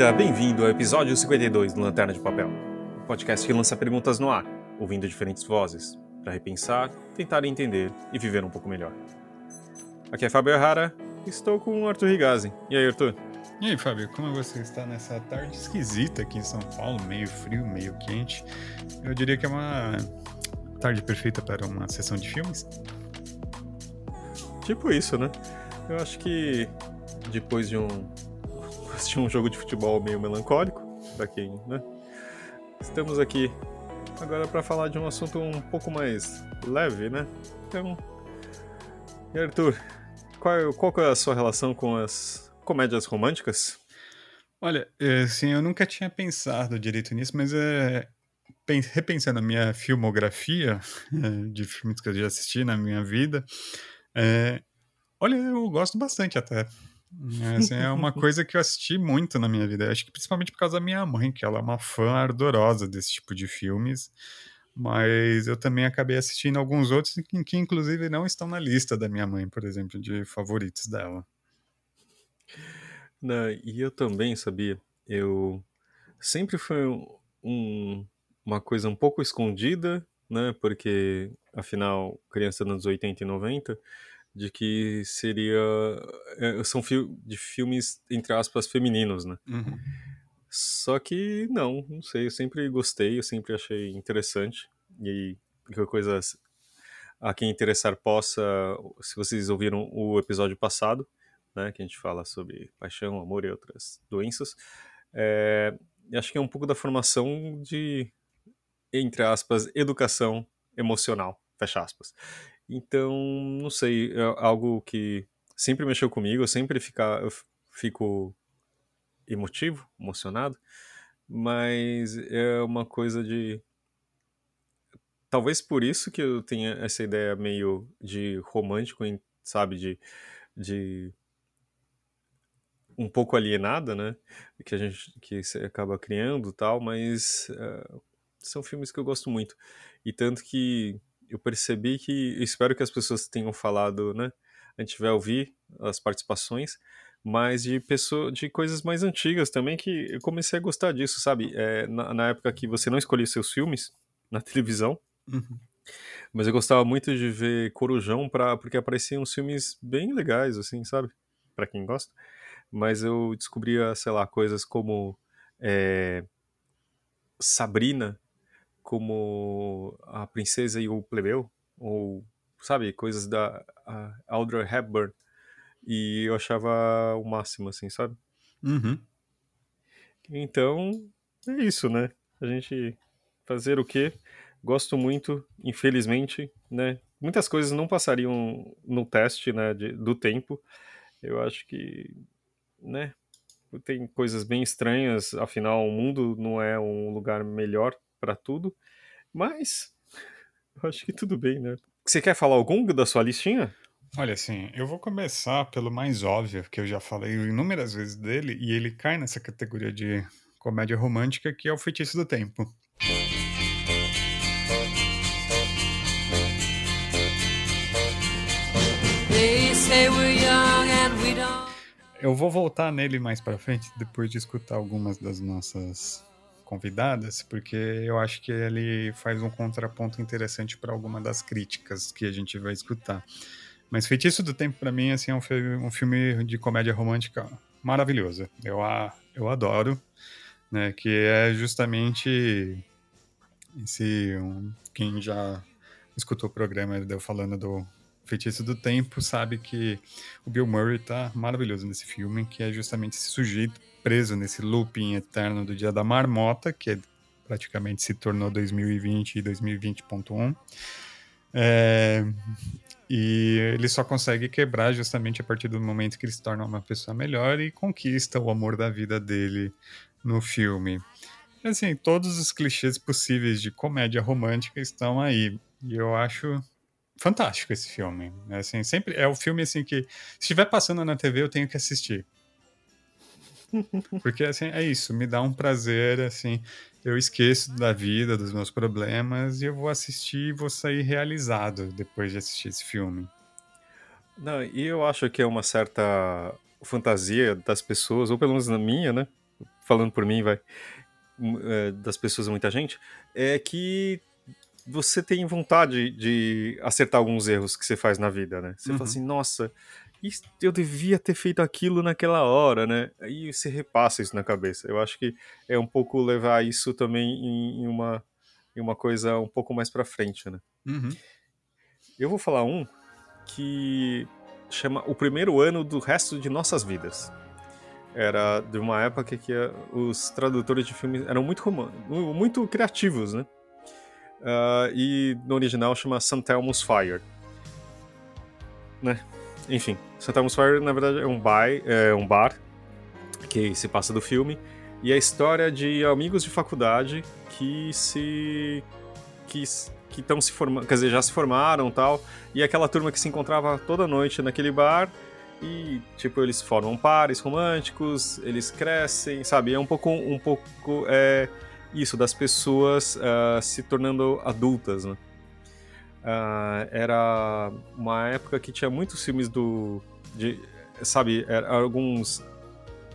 Bem-vinda, bem-vindo ao episódio 52 do Lanterna de Papel, o podcast que lança perguntas no ar, ouvindo diferentes vozes, para repensar, tentar entender e viver um pouco melhor. Aqui é Fábio Errara, estou com o Arthur Rigazzi. E aí, Arthur? E aí, Fábio, como você está nessa tarde esquisita aqui em São Paulo, meio frio, meio quente? Eu diria que é uma tarde perfeita para uma sessão de filmes. Tipo isso, né? Eu acho que depois de um assistir um jogo de futebol meio melancólico, para quem, né? Estamos aqui agora para falar de um assunto um pouco mais leve, né? Então, e Arthur, qual, qual é a sua relação com as comédias românticas? Olha, assim, eu nunca tinha pensado direito nisso, mas é, repensando a minha filmografia de filmes que eu já assisti na minha vida, é, olha, eu gosto bastante até. É, assim, é uma coisa que eu assisti muito na minha vida. Acho que principalmente por causa da minha mãe, que ela é uma fã ardorosa desse tipo de filmes. Mas eu também acabei assistindo alguns outros que, que inclusive não estão na lista da minha mãe, por exemplo, de favoritos dela. Não, e eu também sabia. Eu sempre foi um, uma coisa um pouco escondida, né? Porque, afinal, criança nos 80 e 90, de que seria. É, são fi de filmes, entre aspas, femininos, né? Uhum. Só que não, não sei, eu sempre gostei, eu sempre achei interessante. E que coisas a quem interessar possa, se vocês ouviram o episódio passado, né, que a gente fala sobre paixão, amor e outras doenças, é, acho que é um pouco da formação de, entre aspas, educação emocional, fecha aspas. Então, não sei, é algo que sempre mexeu comigo, eu sempre fica, eu fico emotivo, emocionado, mas é uma coisa de talvez por isso que eu tenha essa ideia meio de romântico, sabe, de, de um pouco alienada, né, que a gente que acaba criando, tal, mas uh, são filmes que eu gosto muito. E tanto que eu percebi que eu espero que as pessoas tenham falado, né, a gente vai ouvir as participações mas de pessoa, de coisas mais antigas também que eu comecei a gostar disso, sabe? É, na, na, época que você não escolhia seus filmes na televisão, uhum. mas eu gostava muito de ver Corujão pra, porque apareciam filmes bem legais, assim, sabe? Para quem gosta. Mas eu descobria, sei lá, coisas como é, Sabrina, como A Princesa e o Plebeu, ou, sabe, coisas da Audrey Hepburn e eu achava o máximo, assim, sabe? Uhum. Então, é isso, né? A gente fazer o quê? Gosto muito, infelizmente, né? Muitas coisas não passariam no teste, né, de, do tempo. Eu acho que, né, tem coisas bem estranhas, afinal o mundo não é um lugar melhor para tudo, mas eu acho que tudo bem, né? Você quer falar algum da sua listinha? Olha, assim, eu vou começar pelo mais óbvio, que eu já falei inúmeras vezes dele, e ele cai nessa categoria de comédia romântica, que é o Feitiço do Tempo. Eu vou voltar nele mais para frente, depois de escutar algumas das nossas convidadas, porque eu acho que ele faz um contraponto interessante para alguma das críticas que a gente vai escutar. Mas Feitiço do Tempo, para mim, assim, é um, um, filme de comédia romântica maravilhoso. Eu, a, eu adoro, né? Que é justamente esse... Um, quem já escutou o programa eu falando do Feitiço do Tempo sabe que o Bill Murray tá maravilhoso nesse filme, que é justamente esse sujeito preso nesse looping eterno do Dia da Marmota, que é, praticamente se tornou 2020 e 2020.1. É, e ele só consegue quebrar justamente a partir do momento que ele se torna uma pessoa melhor e conquista o amor da vida dele no filme. Assim, todos os clichês possíveis de comédia romântica estão aí. E eu acho fantástico esse filme. Assim, sempre é o filme assim que se estiver passando na TV eu tenho que assistir. Porque assim, é isso, me dá um prazer assim, eu esqueço da vida, dos meus problemas e eu vou assistir e vou sair realizado depois de assistir esse filme. Não, e eu acho que é uma certa fantasia das pessoas, ou pelo menos na minha, né? falando por mim, vai, é, das pessoas, muita gente, é que você tem vontade de acertar alguns erros que você faz na vida, né? Você uhum. fala assim, nossa, eu devia ter feito aquilo naquela hora, né? Aí você repassa isso na cabeça. Eu acho que é um pouco levar isso também em, uma, em uma coisa um pouco mais para frente, né? Uhum. Eu vou falar um que chama O Primeiro Ano do Resto de Nossas Vidas. Era de uma época que os tradutores de filmes eram muito, muito criativos, né? Uh, e no original chama St. Elmo's Fire. Né? Enfim, St. Elmo's Fire na verdade é um, bar, é um bar que se passa do filme e é a história de amigos de faculdade que se que que estão se formando, quer dizer, já se formaram tal, e aquela turma que se encontrava toda noite naquele bar e tipo eles formam pares românticos, eles crescem, sabe? É um pouco um pouco é, isso, das pessoas uh, se tornando adultas, né? Uh, era uma época que tinha muitos filmes do. De, sabe, alguns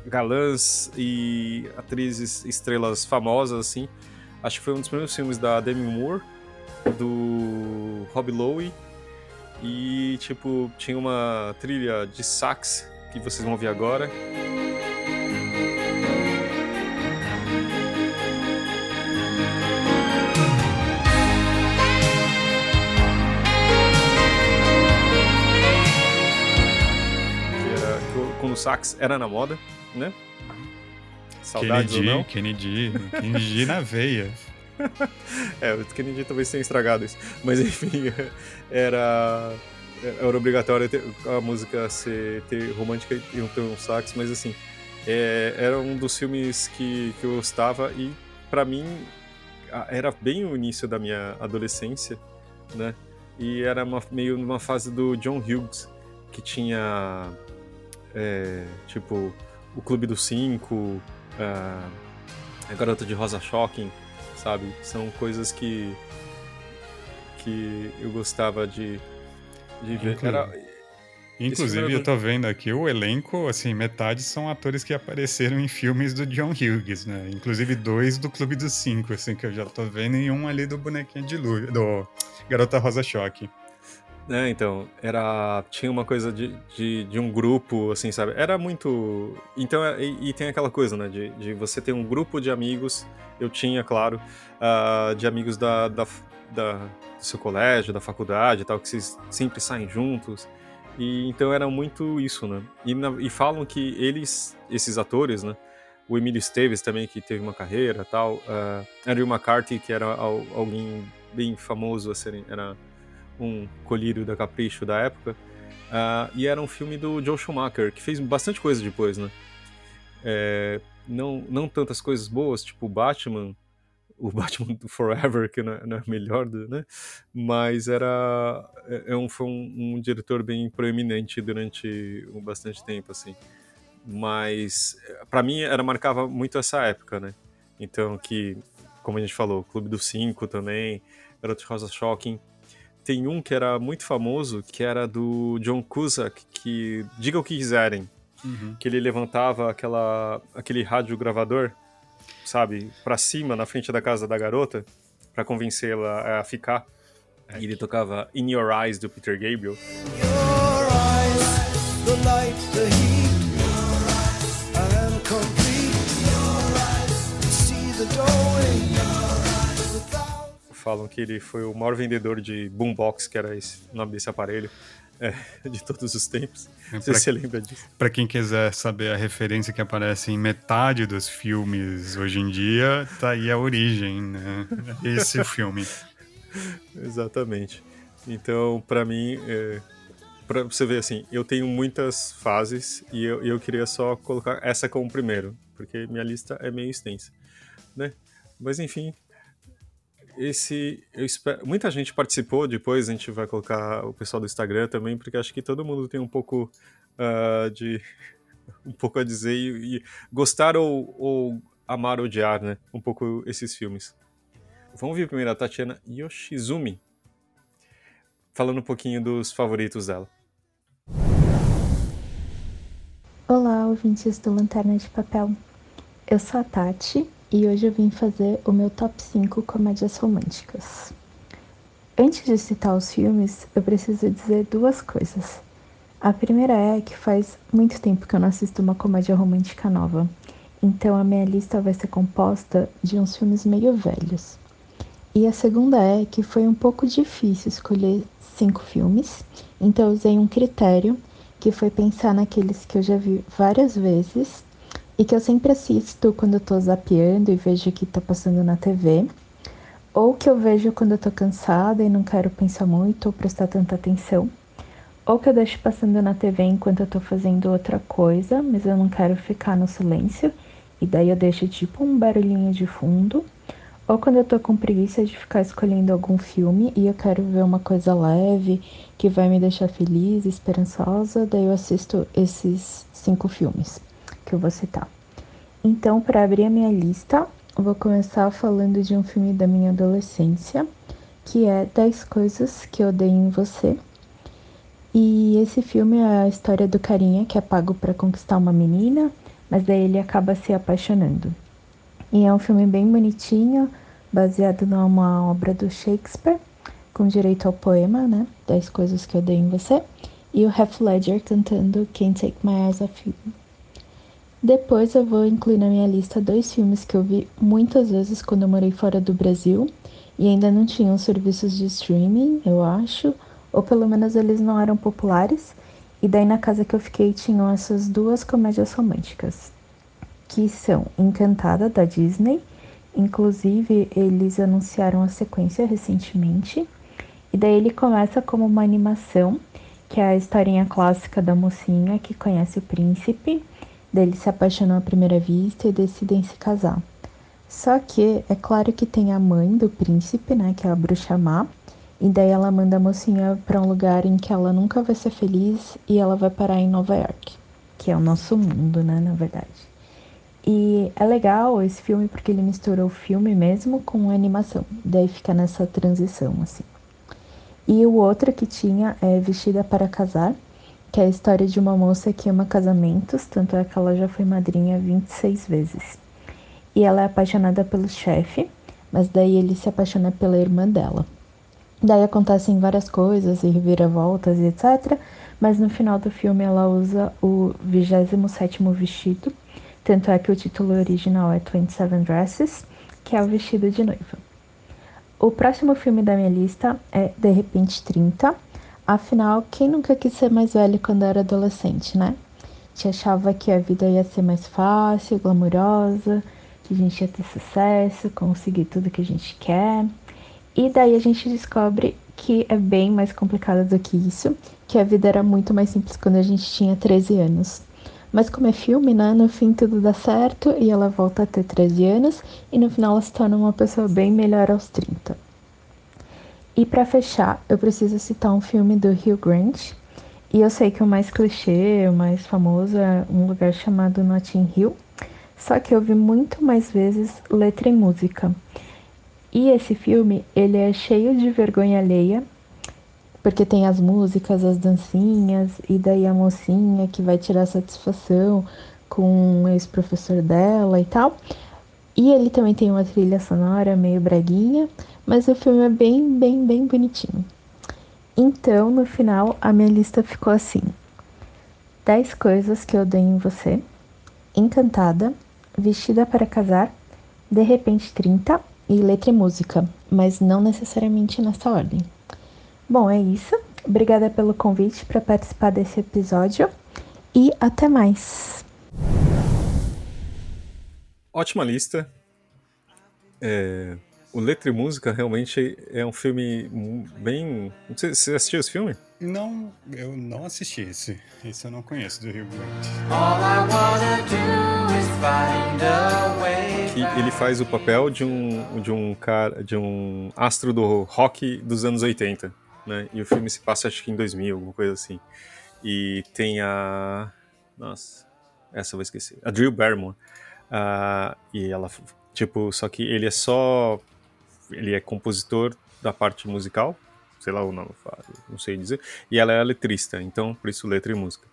galãs e atrizes, estrelas famosas, assim. Acho que foi um dos primeiros filmes da Demi Moore, do Rob Lowe. E, tipo, tinha uma trilha de sax que vocês vão ouvir agora. Sax era na moda, né? Saudades Kennedy, ou não? Kennedy, Kennedy na veia. é, o Kennedy talvez tenha estragado isso. Mas enfim, era, era obrigatório ter, a música ser, ter romântica e ter um sax, mas assim, é, era um dos filmes que, que eu gostava e para mim era bem o início da minha adolescência, né? E era uma, meio numa fase do John Hughes, que tinha é, tipo o Clube dos Cinco, a, a Garota de Rosa Shocking, sabe? São coisas que que eu gostava de, de ver. Era, Inclusive, eu tô vendo aqui o elenco, assim, metade são atores que apareceram em filmes do John Hughes, né? Inclusive dois do Clube dos Cinco, assim, que eu já tô vendo, e um ali do Bonequinho de Luz, do Garota Rosa Choque. É, então, era. Tinha uma coisa de, de, de, um grupo, assim, sabe? Era muito. Então, é, e, e, tem aquela coisa, né? De, de você ter um grupo de amigos, eu tinha, claro, uh, de amigos da, da, da, do seu colégio, da faculdade e tal, que vocês sempre saem juntos. E então era muito isso, né? E, na, e falam que eles, esses atores, né? O Emílio Esteves também, que teve uma carreira tal. Uh, Andrew McCarthy, que era alguém bem famoso, assim, era um colírio da Capricho da época. Uh, e era um filme do Joe Schumacher, que fez bastante coisa depois, né? É, não, não tantas coisas boas, tipo Batman, o Batman do Forever, que não é, não é melhor, né? Mas era é, é um, foi um, um, diretor bem proeminente durante bastante tempo, assim. Mas para mim era marcava muito essa época, né? Então que, como a gente falou, Clube dos Cinco também, Garoto Rosa Shocking, tem um que era muito famoso, que era do John Cusack, que diga o que quiserem, uhum. que ele levantava aquela, aquele rádio gravador, sabe, para cima na frente da casa da garota, para convencê-la a ficar. É. E ele tocava In Your Eyes do Peter Gabriel. Eyes, the light, falam que ele foi o maior vendedor de boombox, que era esse, o nome desse aparelho, é, de todos os tempos. Não sei se você lembra disso. Para quem quiser saber a referência que aparece em metade dos filmes hoje em dia, tá aí a origem, né? Esse filme. Exatamente. Então, para mim, é, para você ver assim, eu tenho muitas fases e eu, eu queria só colocar essa como primeiro, porque minha lista é meio extensa, né? Mas enfim, esse eu espero, muita gente participou depois a gente vai colocar o pessoal do Instagram também porque acho que todo mundo tem um pouco uh, de um pouco a dizer e, e gostar ou, ou, amar ou odiar né um pouco esses filmes. Vamos ver primeiro a Tatiana Yoshizumi falando um pouquinho dos favoritos dela. Olá ouvintes do Lanterna de Papel. Eu sou a Tati e hoje eu vim fazer o meu top 5 comédias românticas. Antes de citar os filmes, eu preciso dizer duas coisas. A primeira é que faz muito tempo que eu não assisto uma comédia romântica nova, então a minha lista vai ser composta de uns filmes meio velhos. E a segunda é que foi um pouco difícil escolher cinco filmes, então eu usei um critério que foi pensar naqueles que eu já vi várias vezes e que eu sempre assisto quando eu tô zapeando e vejo que tá passando na TV, ou que eu vejo quando eu tô cansada e não quero pensar muito ou prestar tanta atenção, ou que eu deixo passando na TV enquanto eu tô fazendo outra coisa, mas eu não quero ficar no silêncio, e daí eu deixo tipo um barulhinho de fundo ou quando eu tô com preguiça de ficar escolhendo algum filme e eu quero ver uma coisa leve que vai me deixar feliz, esperançosa, daí eu assisto esses cinco filmes que eu vou citar. Então, para abrir a minha lista, vou começar falando de um filme da minha adolescência, que é 10 Coisas que Eu Odeio em Você. E esse filme é a história do carinha que é pago para conquistar uma menina, mas daí ele acaba se apaixonando. E é um filme bem bonitinho, baseado numa obra do Shakespeare, com direito ao poema, né? 10 coisas que dei em você. E o Heath Ledger cantando Can't Take My Eyes Off You. Depois eu vou incluir na minha lista dois filmes que eu vi muitas vezes quando eu morei fora do Brasil e ainda não tinham serviços de streaming, eu acho, ou pelo menos eles não eram populares. E daí na casa que eu fiquei tinham essas duas comédias românticas, que são Encantada da Disney. Inclusive, eles anunciaram a sequência recentemente. E daí ele começa como uma animação, que é a historinha clássica da mocinha que conhece o príncipe, deles se apaixonam à primeira vista e decidem se casar. Só que é claro que tem a mãe do príncipe, né, que é a bruxa má, e daí ela manda a mocinha para um lugar em que ela nunca vai ser feliz e ela vai parar em Nova York, que é o nosso mundo, né, na verdade. E é legal esse filme porque ele misturou o filme mesmo com animação. Daí fica nessa transição, assim. E o outro que tinha é Vestida para Casar, que é a história de uma moça que ama casamentos, tanto é que ela já foi madrinha 26 vezes. E ela é apaixonada pelo chefe, mas daí ele se apaixona pela irmã dela. Daí acontecem várias coisas e reviravoltas e etc. Mas no final do filme ela usa o 27 vestido tanto é que o título original é 27 Dresses, que é o vestido de noiva. O próximo filme da minha lista é De Repente 30. Afinal, quem nunca quis ser mais velho quando era adolescente, né? Te achava que a vida ia ser mais fácil, glamurosa, que a gente ia ter sucesso, conseguir tudo que a gente quer. E daí a gente descobre que é bem mais complicado do que isso, que a vida era muito mais simples quando a gente tinha 13 anos. Mas como é filme, né? No fim tudo dá certo e ela volta a ter 13 anos e no final ela se torna uma pessoa bem melhor aos 30. E para fechar, eu preciso citar um filme do Hugh Grant. E eu sei que o mais clichê, o mais famoso é um lugar chamado Notting Hill. Só que eu vi muito mais vezes letra e música. E esse filme, ele é cheio de vergonha alheia porque tem as músicas, as dancinhas, e daí a mocinha que vai tirar satisfação com o ex-professor dela e tal. E ele também tem uma trilha sonora meio breguinha, mas o filme é bem, bem, bem bonitinho. Então, no final, a minha lista ficou assim: 10 coisas que eu odeio em você, Encantada, Vestida para Casar, De Repente 30 e Letra e Música, mas não necessariamente nessa ordem. Bom, é isso. Obrigada pelo convite para participar desse episódio e até mais. Ótima lista. É, o Letra e Música realmente é um filme bem. Você assistiu esse filme? Não, eu não assisti esse. Esse eu não conheço do Rio Grande. E ele faz o papel de um, de um cara, de um astro do rock dos anos 80 né? E o filme se passa acho que em 2000, alguma coisa assim. E tem a. Nossa, essa eu vou esquecer. A Drew Barrymore. Uh, e ela, tipo, só que ele é só. Ele é compositor da parte musical, sei lá o nome, não sei dizer. E ela é letrista, então por isso letra e música.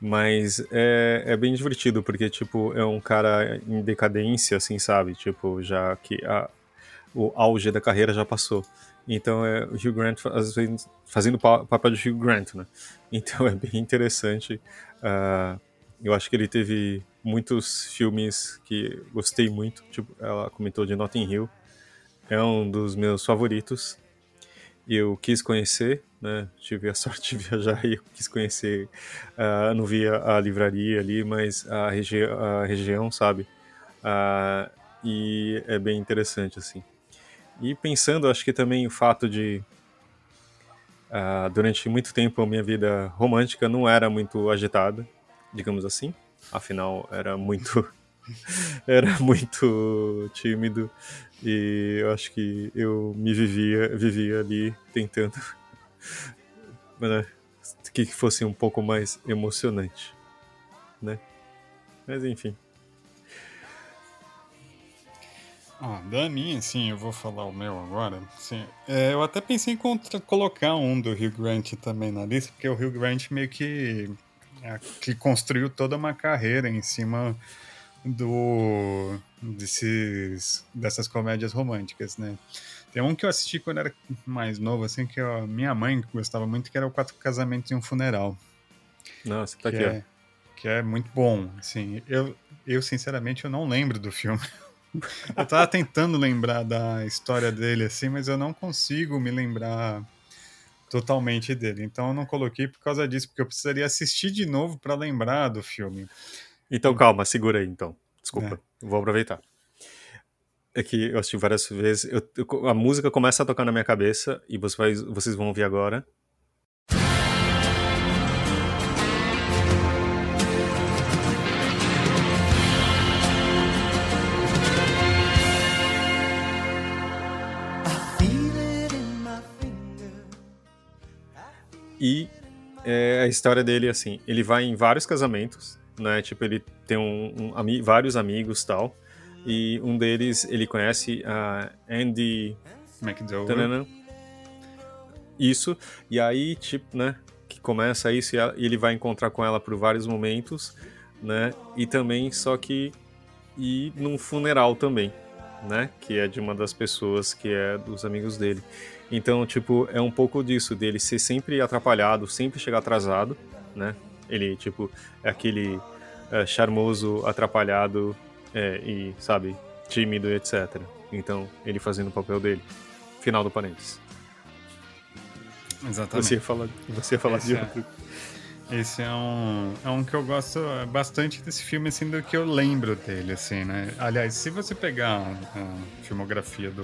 Mas é, é bem divertido, porque, tipo, é um cara em decadência, assim, sabe? Tipo, já que a, o auge da carreira já passou. Então é o Hugh Grant fazendo o papel de Hugh Grant, né? Então é bem interessante. Uh, eu acho que ele teve muitos filmes que gostei muito. Tipo, ela comentou de Notting Hill. É um dos meus favoritos. Eu quis conhecer, né? Tive a sorte de viajar e eu quis conhecer. Uh, não via a livraria ali, mas a, regi a região, sabe? Uh, e é bem interessante, assim. E pensando, acho que também o fato de. Uh, durante muito tempo a minha vida romântica não era muito agitada, digamos assim. Afinal, era muito. era muito tímido e eu acho que eu me vivia, vivia ali tentando né, que fosse um pouco mais emocionante, né? Mas enfim. Ah, da minha, sim, eu vou falar o meu agora. Sim, é, eu até pensei em colocar um do Hugh Grant também na lista, porque o Hugh Grant meio que, que construiu toda uma carreira em cima do desses, dessas comédias românticas, né? Tem um que eu assisti quando era mais novo, assim, que a minha mãe gostava muito, que era o Quatro Casamentos e um Funeral. Nossa, tá que aqui, é, Que é muito bom, assim. Eu, eu, sinceramente, eu não lembro do filme. eu tava tentando lembrar da história dele, assim, mas eu não consigo me lembrar totalmente dele. Então eu não coloquei por causa disso, porque eu precisaria assistir de novo para lembrar do filme. Então calma, segura aí então. Desculpa, é. vou aproveitar. É que eu assisti várias vezes. Eu, eu, a música começa a tocar na minha cabeça e você vai, vocês vão ouvir agora. E é, a história dele, assim, ele vai em vários casamentos, né? Tipo, ele tem um, um vários amigos tal. E um deles, ele conhece a Andy McDowell. Isso. E aí, tipo, né? Que começa isso e ele vai encontrar com ela por vários momentos, né? E também, só que. E num funeral também, né? Que é de uma das pessoas que é dos amigos dele. Então, tipo, é um pouco disso, dele ser sempre atrapalhado, sempre chegar atrasado, né? Ele, tipo, é aquele é, charmoso, atrapalhado é, e, sabe, tímido, etc. Então, ele fazendo o papel dele. Final do parênteses. Exatamente. Você ia falar, você ia falar esse de é, outro. Esse é um, é um que eu gosto bastante desse filme, assim, do que eu lembro dele, assim, né? Aliás, se você pegar a filmografia do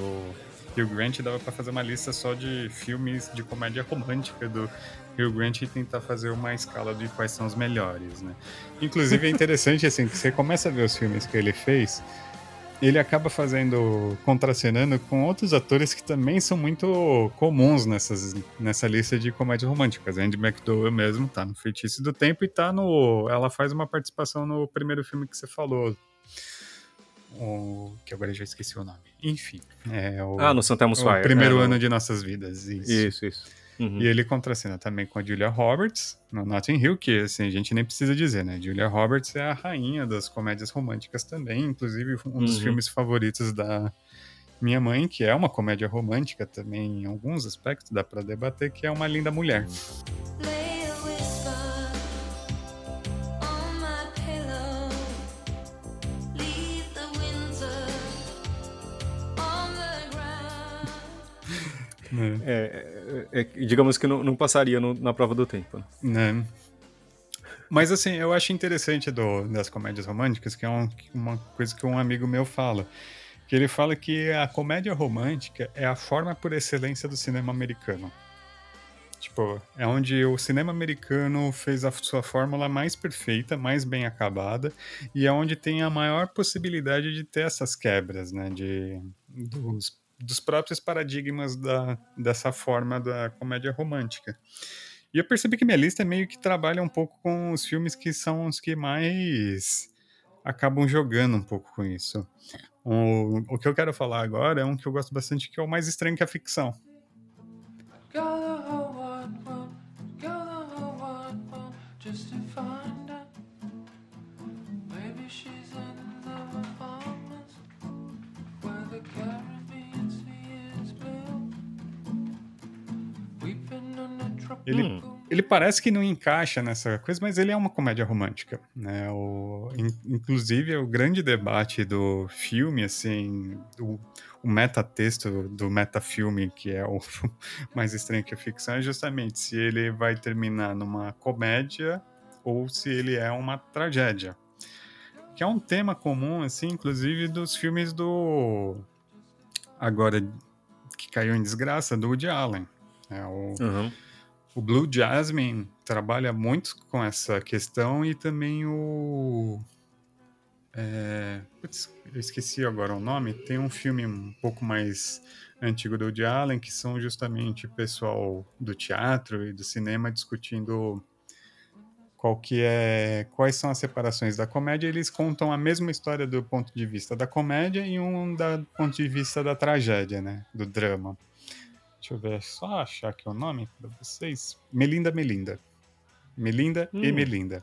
Hugh Grant dava para fazer uma lista só de filmes de comédia romântica do Hugh Grant e tentar fazer uma escala de quais são os melhores, né? Inclusive é interessante assim que você começa a ver os filmes que ele fez, ele acaba fazendo contracenando com outros atores que também são muito comuns nessas, nessa lista de comédias românticas. Andy McDowell mesmo tá no Feitiço do Tempo e tá no ela faz uma participação no primeiro filme que você falou, o, que agora eu já esqueci o nome. Enfim. É o, ah, no Santa O primeiro é, ano no... de nossas vidas. Isso, isso. isso. Uhum. E ele contracena também com a Julia Roberts, no Notting Hill, que assim, a gente nem precisa dizer, né? Julia Roberts é a rainha das comédias românticas também, inclusive um dos uhum. filmes favoritos da minha mãe, que é uma comédia romântica também, em alguns aspectos, dá para debater, que é Uma Linda Mulher. Uhum. É. É, é, digamos que não, não passaria no, na prova do tempo. Né? Mas assim, eu acho interessante do, das comédias românticas, que é um, uma coisa que um amigo meu fala. Que ele fala que a comédia romântica é a forma por excelência do cinema americano. Tipo, é onde o cinema americano fez a sua fórmula mais perfeita, mais bem acabada, e é onde tem a maior possibilidade de ter essas quebras, né? De, dos dos próprios paradigmas da, dessa forma da comédia romântica. E eu percebi que minha lista meio que trabalha um pouco com os filmes que são os que mais acabam jogando um pouco com isso. O, o que eu quero falar agora é um que eu gosto bastante, que é o mais estranho que a ficção. Ele, hum. ele parece que não encaixa nessa coisa, mas ele é uma comédia romântica, né? O, in, inclusive, o grande debate do filme, assim, o, o metatexto do metafilme, que é o mais estranho que a ficção, é justamente se ele vai terminar numa comédia ou se ele é uma tragédia. Que é um tema comum, assim, inclusive dos filmes do... Agora, que caiu em desgraça, do Woody Allen. É o... Uhum o Blue Jasmine trabalha muito com essa questão e também o. É, putz, eu esqueci agora o nome. Tem um filme um pouco mais antigo do Woody Allen que são justamente o pessoal do teatro e do cinema discutindo qual que é quais são as separações da comédia. Eles contam a mesma história do ponto de vista da comédia e um do ponto de vista da tragédia, né, do drama. Deixa eu ver, só achar aqui o nome para vocês. Melinda Melinda. Melinda hum. e Melinda.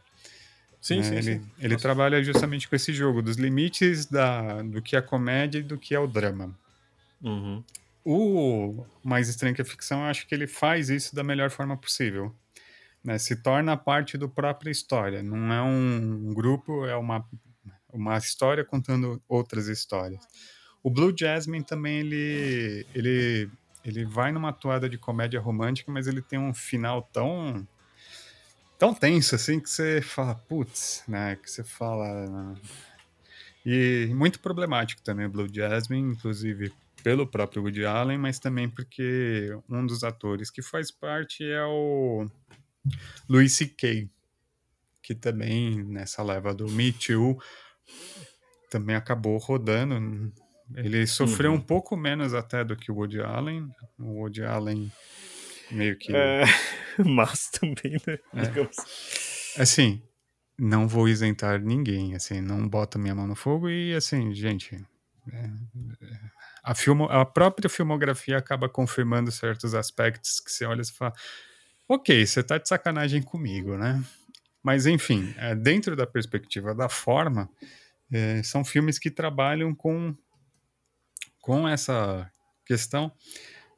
Sim, né? sim, ele, sim. Ele trabalha justamente com esse jogo dos limites da, do que é comédia e do que é o drama. Uhum. O Mais Estranho que a Ficção, eu acho que ele faz isso da melhor forma possível. Né? Se torna parte do própria história. Não é um grupo, é uma, uma história contando outras histórias. O Blue Jasmine também, ele, ele ele vai numa toada de comédia romântica, mas ele tem um final tão tão tenso assim que você fala, putz, né, que você fala e muito problemático também o Blue Jasmine, inclusive pelo próprio Woody Allen, mas também porque um dos atores que faz parte é o Louis C.K., que também nessa leva do Me Too também acabou rodando ele sofreu uhum. um pouco menos até do que o Woody Allen. O Woody Allen meio que. É, mas também, né? É. Assim, não vou isentar ninguém, assim, não bota minha mão no fogo e, assim, gente. É, a, filmo, a própria filmografia acaba confirmando certos aspectos que você olha e fala: ok, você tá de sacanagem comigo, né? Mas, enfim, é, dentro da perspectiva da forma, é, são filmes que trabalham com com essa questão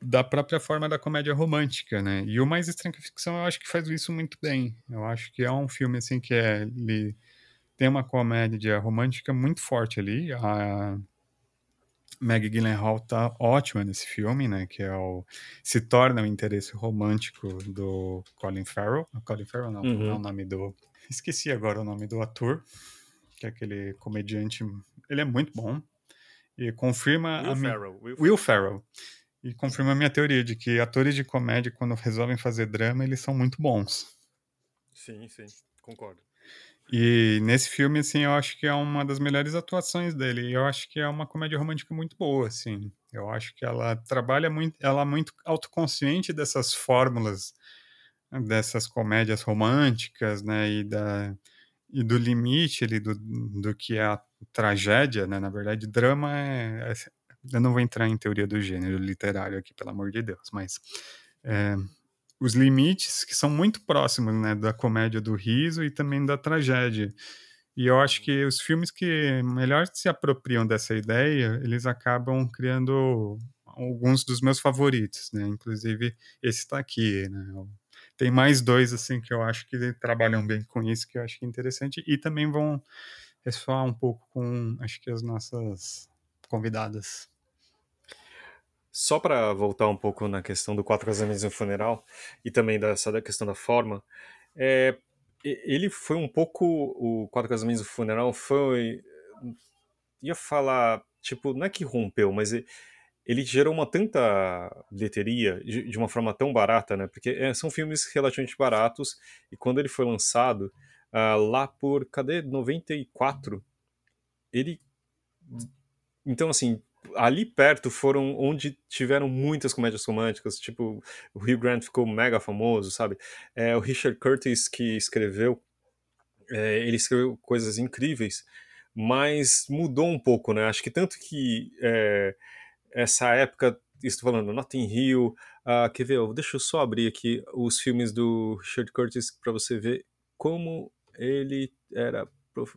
da própria forma da comédia romântica, né? E o Mais Estranho que a Ficção eu acho que faz isso muito bem. Eu acho que é um filme assim que é ele tem uma comédia romântica muito forte ali. A Maggie Gyllenhaal tá ótima nesse filme, né? Que é o se torna o interesse romântico do Colin Farrell. Colin Farrell não, uhum. não é o nome do esqueci agora o nome do ator, que é aquele comediante. Ele é muito bom. E confirma Will a Ferrell, Will, Will Ferrell. E confirma a minha teoria de que atores de comédia, quando resolvem fazer drama, eles são muito bons. Sim, sim, concordo. E nesse filme, assim, eu acho que é uma das melhores atuações dele. Eu acho que é uma comédia romântica muito boa, assim. Eu acho que ela trabalha muito, ela é muito autoconsciente dessas fórmulas, dessas comédias românticas, né, e da e do limite ali do, do que é a tragédia, né? Na verdade, drama é, é, Eu não vou entrar em teoria do gênero literário aqui, pelo amor de Deus, mas é, os limites que são muito próximos, né? Da comédia do riso e também da tragédia. E eu acho que os filmes que melhor se apropriam dessa ideia, eles acabam criando alguns dos meus favoritos, né? Inclusive esse está aqui, né? tem mais dois assim que eu acho que trabalham bem com isso, que eu acho que é interessante e também vão ressoar um pouco com acho que as nossas convidadas. Só para voltar um pouco na questão do Quatro Casamentos e um Funeral e também dessa da questão da forma, é, ele foi um pouco o Quatro Casamentos e um Funeral foi ia falar tipo não é que rompeu, mas ele gerou uma tanta bilheteria de, de, uma forma tão barata, né? Porque é, são filmes relativamente baratos e quando ele foi lançado uh, lá por cadê 94, ele então assim ali perto foram onde tiveram muitas comédias românticas, tipo o Hugh Grant ficou mega famoso, sabe? É, o Richard Curtis que escreveu, é, ele escreveu coisas incríveis, mas mudou um pouco, né? Acho que tanto que é, essa época, estou falando Notting Hill, uh, quer ver, deixa eu só abrir aqui os filmes do Richard Curtis para você ver como ele era prof...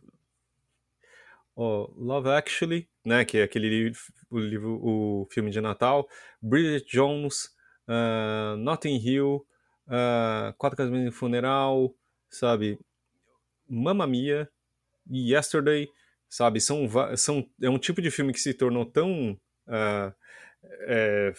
oh, Love Actually, né, que é aquele livro, o livro, o filme de Natal, Bridget Jones, uh, Notting Hill, uh, Quatro Casamentos e Funeral, sabe? Mamma Mia e Yesterday, sabe? São, são, é um tipo de filme que se tornou tão uh, é,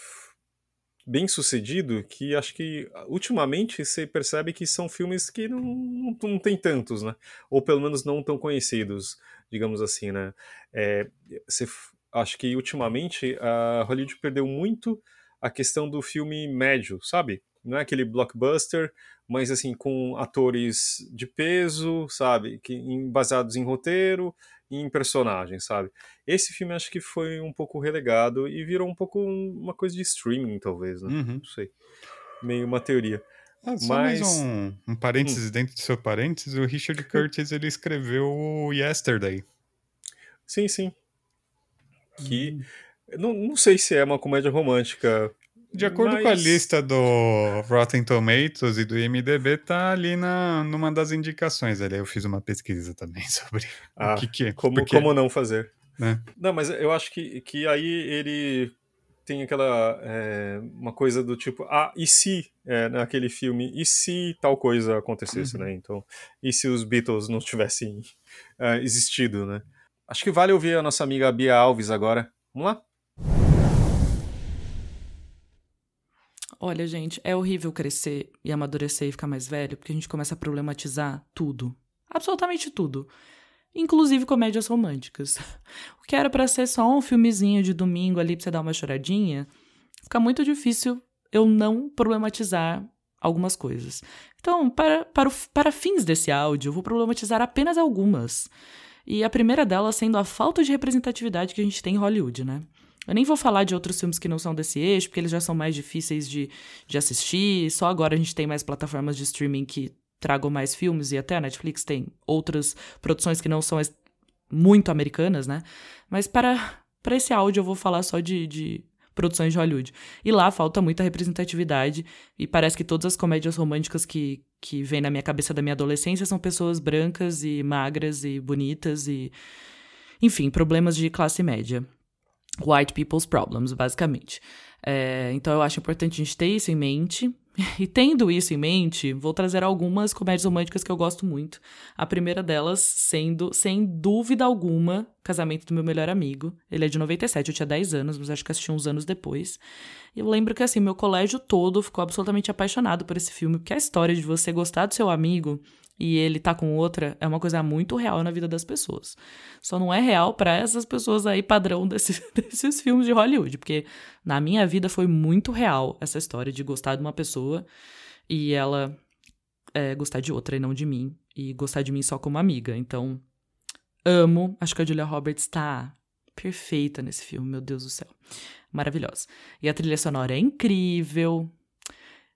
bem sucedido que acho que ultimamente você percebe que são filmes que não, não, não tem tantos, né? Ou pelo menos não tão conhecidos, digamos assim, né? É, você, acho que ultimamente a Hollywood perdeu muito a questão do filme médio, sabe? Não é aquele blockbuster, mas assim, com atores de peso, sabe? Que, baseados em roteiro, em personagens, sabe? Esse filme acho que foi um pouco relegado e virou um pouco uma coisa de streaming, talvez, né? Uhum. Não sei. Meio uma teoria. Ah, só Mas... mais um, um parênteses hum. dentro do seu parênteses, o Richard Curtis ele escreveu o Yesterday. Sim, sim. Que hum. não, não sei se é uma comédia romântica. De acordo mas... com a lista do Rotten Tomatoes e do IMDB, tá ali na, numa das indicações. Ali eu fiz uma pesquisa também sobre ah, o que, que é. Como, porque... como não fazer. É. Não, mas eu acho que, que aí ele tem aquela é, uma coisa do tipo, ah, e se é, naquele filme, e se tal coisa acontecesse, uhum. né? Então, e se os Beatles não tivessem uh, existido, né? Acho que vale ouvir a nossa amiga Bia Alves agora. Vamos lá? Olha, gente, é horrível crescer e amadurecer e ficar mais velho, porque a gente começa a problematizar tudo. Absolutamente tudo. Inclusive comédias românticas. O que era para ser só um filmezinho de domingo ali pra você dar uma choradinha, fica muito difícil eu não problematizar algumas coisas. Então, para, para, para fins desse áudio, eu vou problematizar apenas algumas. E a primeira delas sendo a falta de representatividade que a gente tem em Hollywood, né? Eu nem vou falar de outros filmes que não são desse eixo, porque eles já são mais difíceis de, de assistir. Só agora a gente tem mais plataformas de streaming que tragam mais filmes, e até a Netflix tem outras produções que não são muito americanas, né? Mas para, para esse áudio eu vou falar só de, de produções de Hollywood. E lá falta muita representatividade, e parece que todas as comédias românticas que, que vêm na minha cabeça da minha adolescência são pessoas brancas e magras e bonitas e. Enfim, problemas de classe média white people's problems, basicamente. É, então eu acho importante a gente ter isso em mente. E tendo isso em mente, vou trazer algumas comédias românticas que eu gosto muito. A primeira delas sendo, sem dúvida alguma, Casamento do Meu Melhor Amigo. Ele é de 97, eu tinha 10 anos, mas acho que assisti uns anos depois. E eu lembro que, assim, meu colégio todo ficou absolutamente apaixonado por esse filme, porque a história de você gostar do seu amigo e ele tá com outra é uma coisa muito real na vida das pessoas. Só não é real para essas pessoas aí padrão desse, desses filmes de Hollywood, porque na minha vida foi muito real essa história de gostar de uma pessoa e ela é, gostar de outra e não de mim, e gostar de mim só como amiga. Então, amo. Acho que a Julia Roberts tá perfeita nesse filme, meu Deus do céu. Maravilhosa. E a trilha sonora é incrível.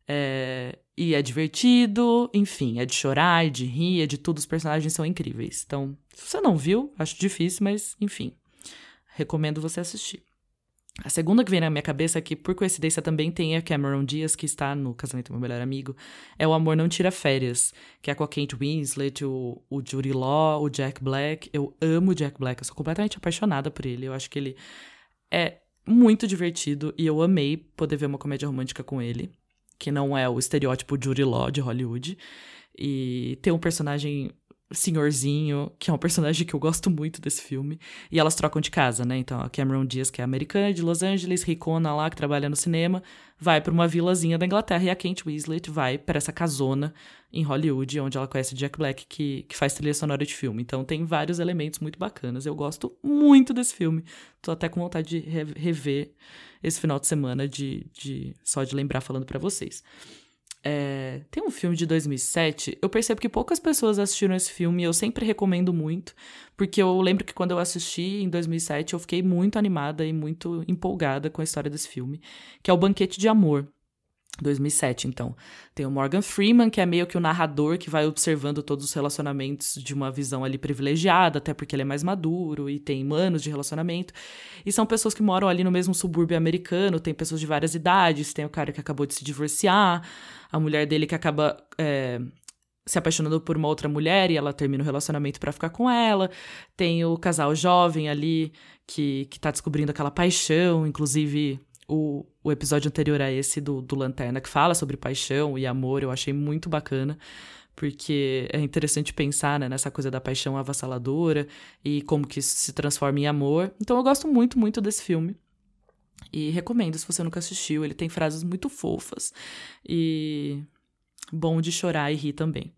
É, e é divertido, enfim, é de chorar, é de rir, é de tudo, os personagens são incríveis. Então, se você não viu, acho difícil, mas enfim, recomendo você assistir. A segunda que vem na minha cabeça, que por coincidência também tem a Cameron Diaz, que está no Casamento do Meu Melhor Amigo, é O Amor Não Tira Férias, que é com a Kate Winslet, o, o Judy Law, o Jack Black. Eu amo o Jack Black, eu sou completamente apaixonada por ele. Eu acho que ele é muito divertido e eu amei poder ver uma comédia romântica com ele que não é o estereótipo Judy Law de Hollywood. E tem um personagem senhorzinho, que é um personagem que eu gosto muito desse filme. E elas trocam de casa, né? Então a Cameron Diaz, que é americana de Los Angeles, ricona lá, que trabalha no cinema, vai para uma vilazinha da Inglaterra. E a Kate Winslet vai para essa casona em Hollywood, onde ela conhece Jack Black, que, que faz trilha sonora de filme. Então tem vários elementos muito bacanas. Eu gosto muito desse filme. Tô até com vontade de rever esse final de semana, de, de só de lembrar falando para vocês. É, tem um filme de 2007, eu percebo que poucas pessoas assistiram esse filme e eu sempre recomendo muito, porque eu lembro que quando eu assisti em 2007 eu fiquei muito animada e muito empolgada com a história desse filme, que é o Banquete de Amor. 2007, então. Tem o Morgan Freeman, que é meio que o narrador que vai observando todos os relacionamentos de uma visão ali privilegiada, até porque ele é mais maduro e tem anos de relacionamento. E são pessoas que moram ali no mesmo subúrbio americano, tem pessoas de várias idades, tem o cara que acabou de se divorciar, a mulher dele que acaba. É, se apaixonando por uma outra mulher e ela termina o relacionamento para ficar com ela. Tem o casal jovem ali que, que tá descobrindo aquela paixão, inclusive o, o episódio anterior a esse do, do Lanterna, que fala sobre paixão e amor, eu achei muito bacana porque é interessante pensar né, nessa coisa da paixão avassaladora e como que isso se transforma em amor. Então eu gosto muito, muito desse filme. E recomendo se você nunca assistiu. Ele tem frases muito fofas e bom de chorar e rir também.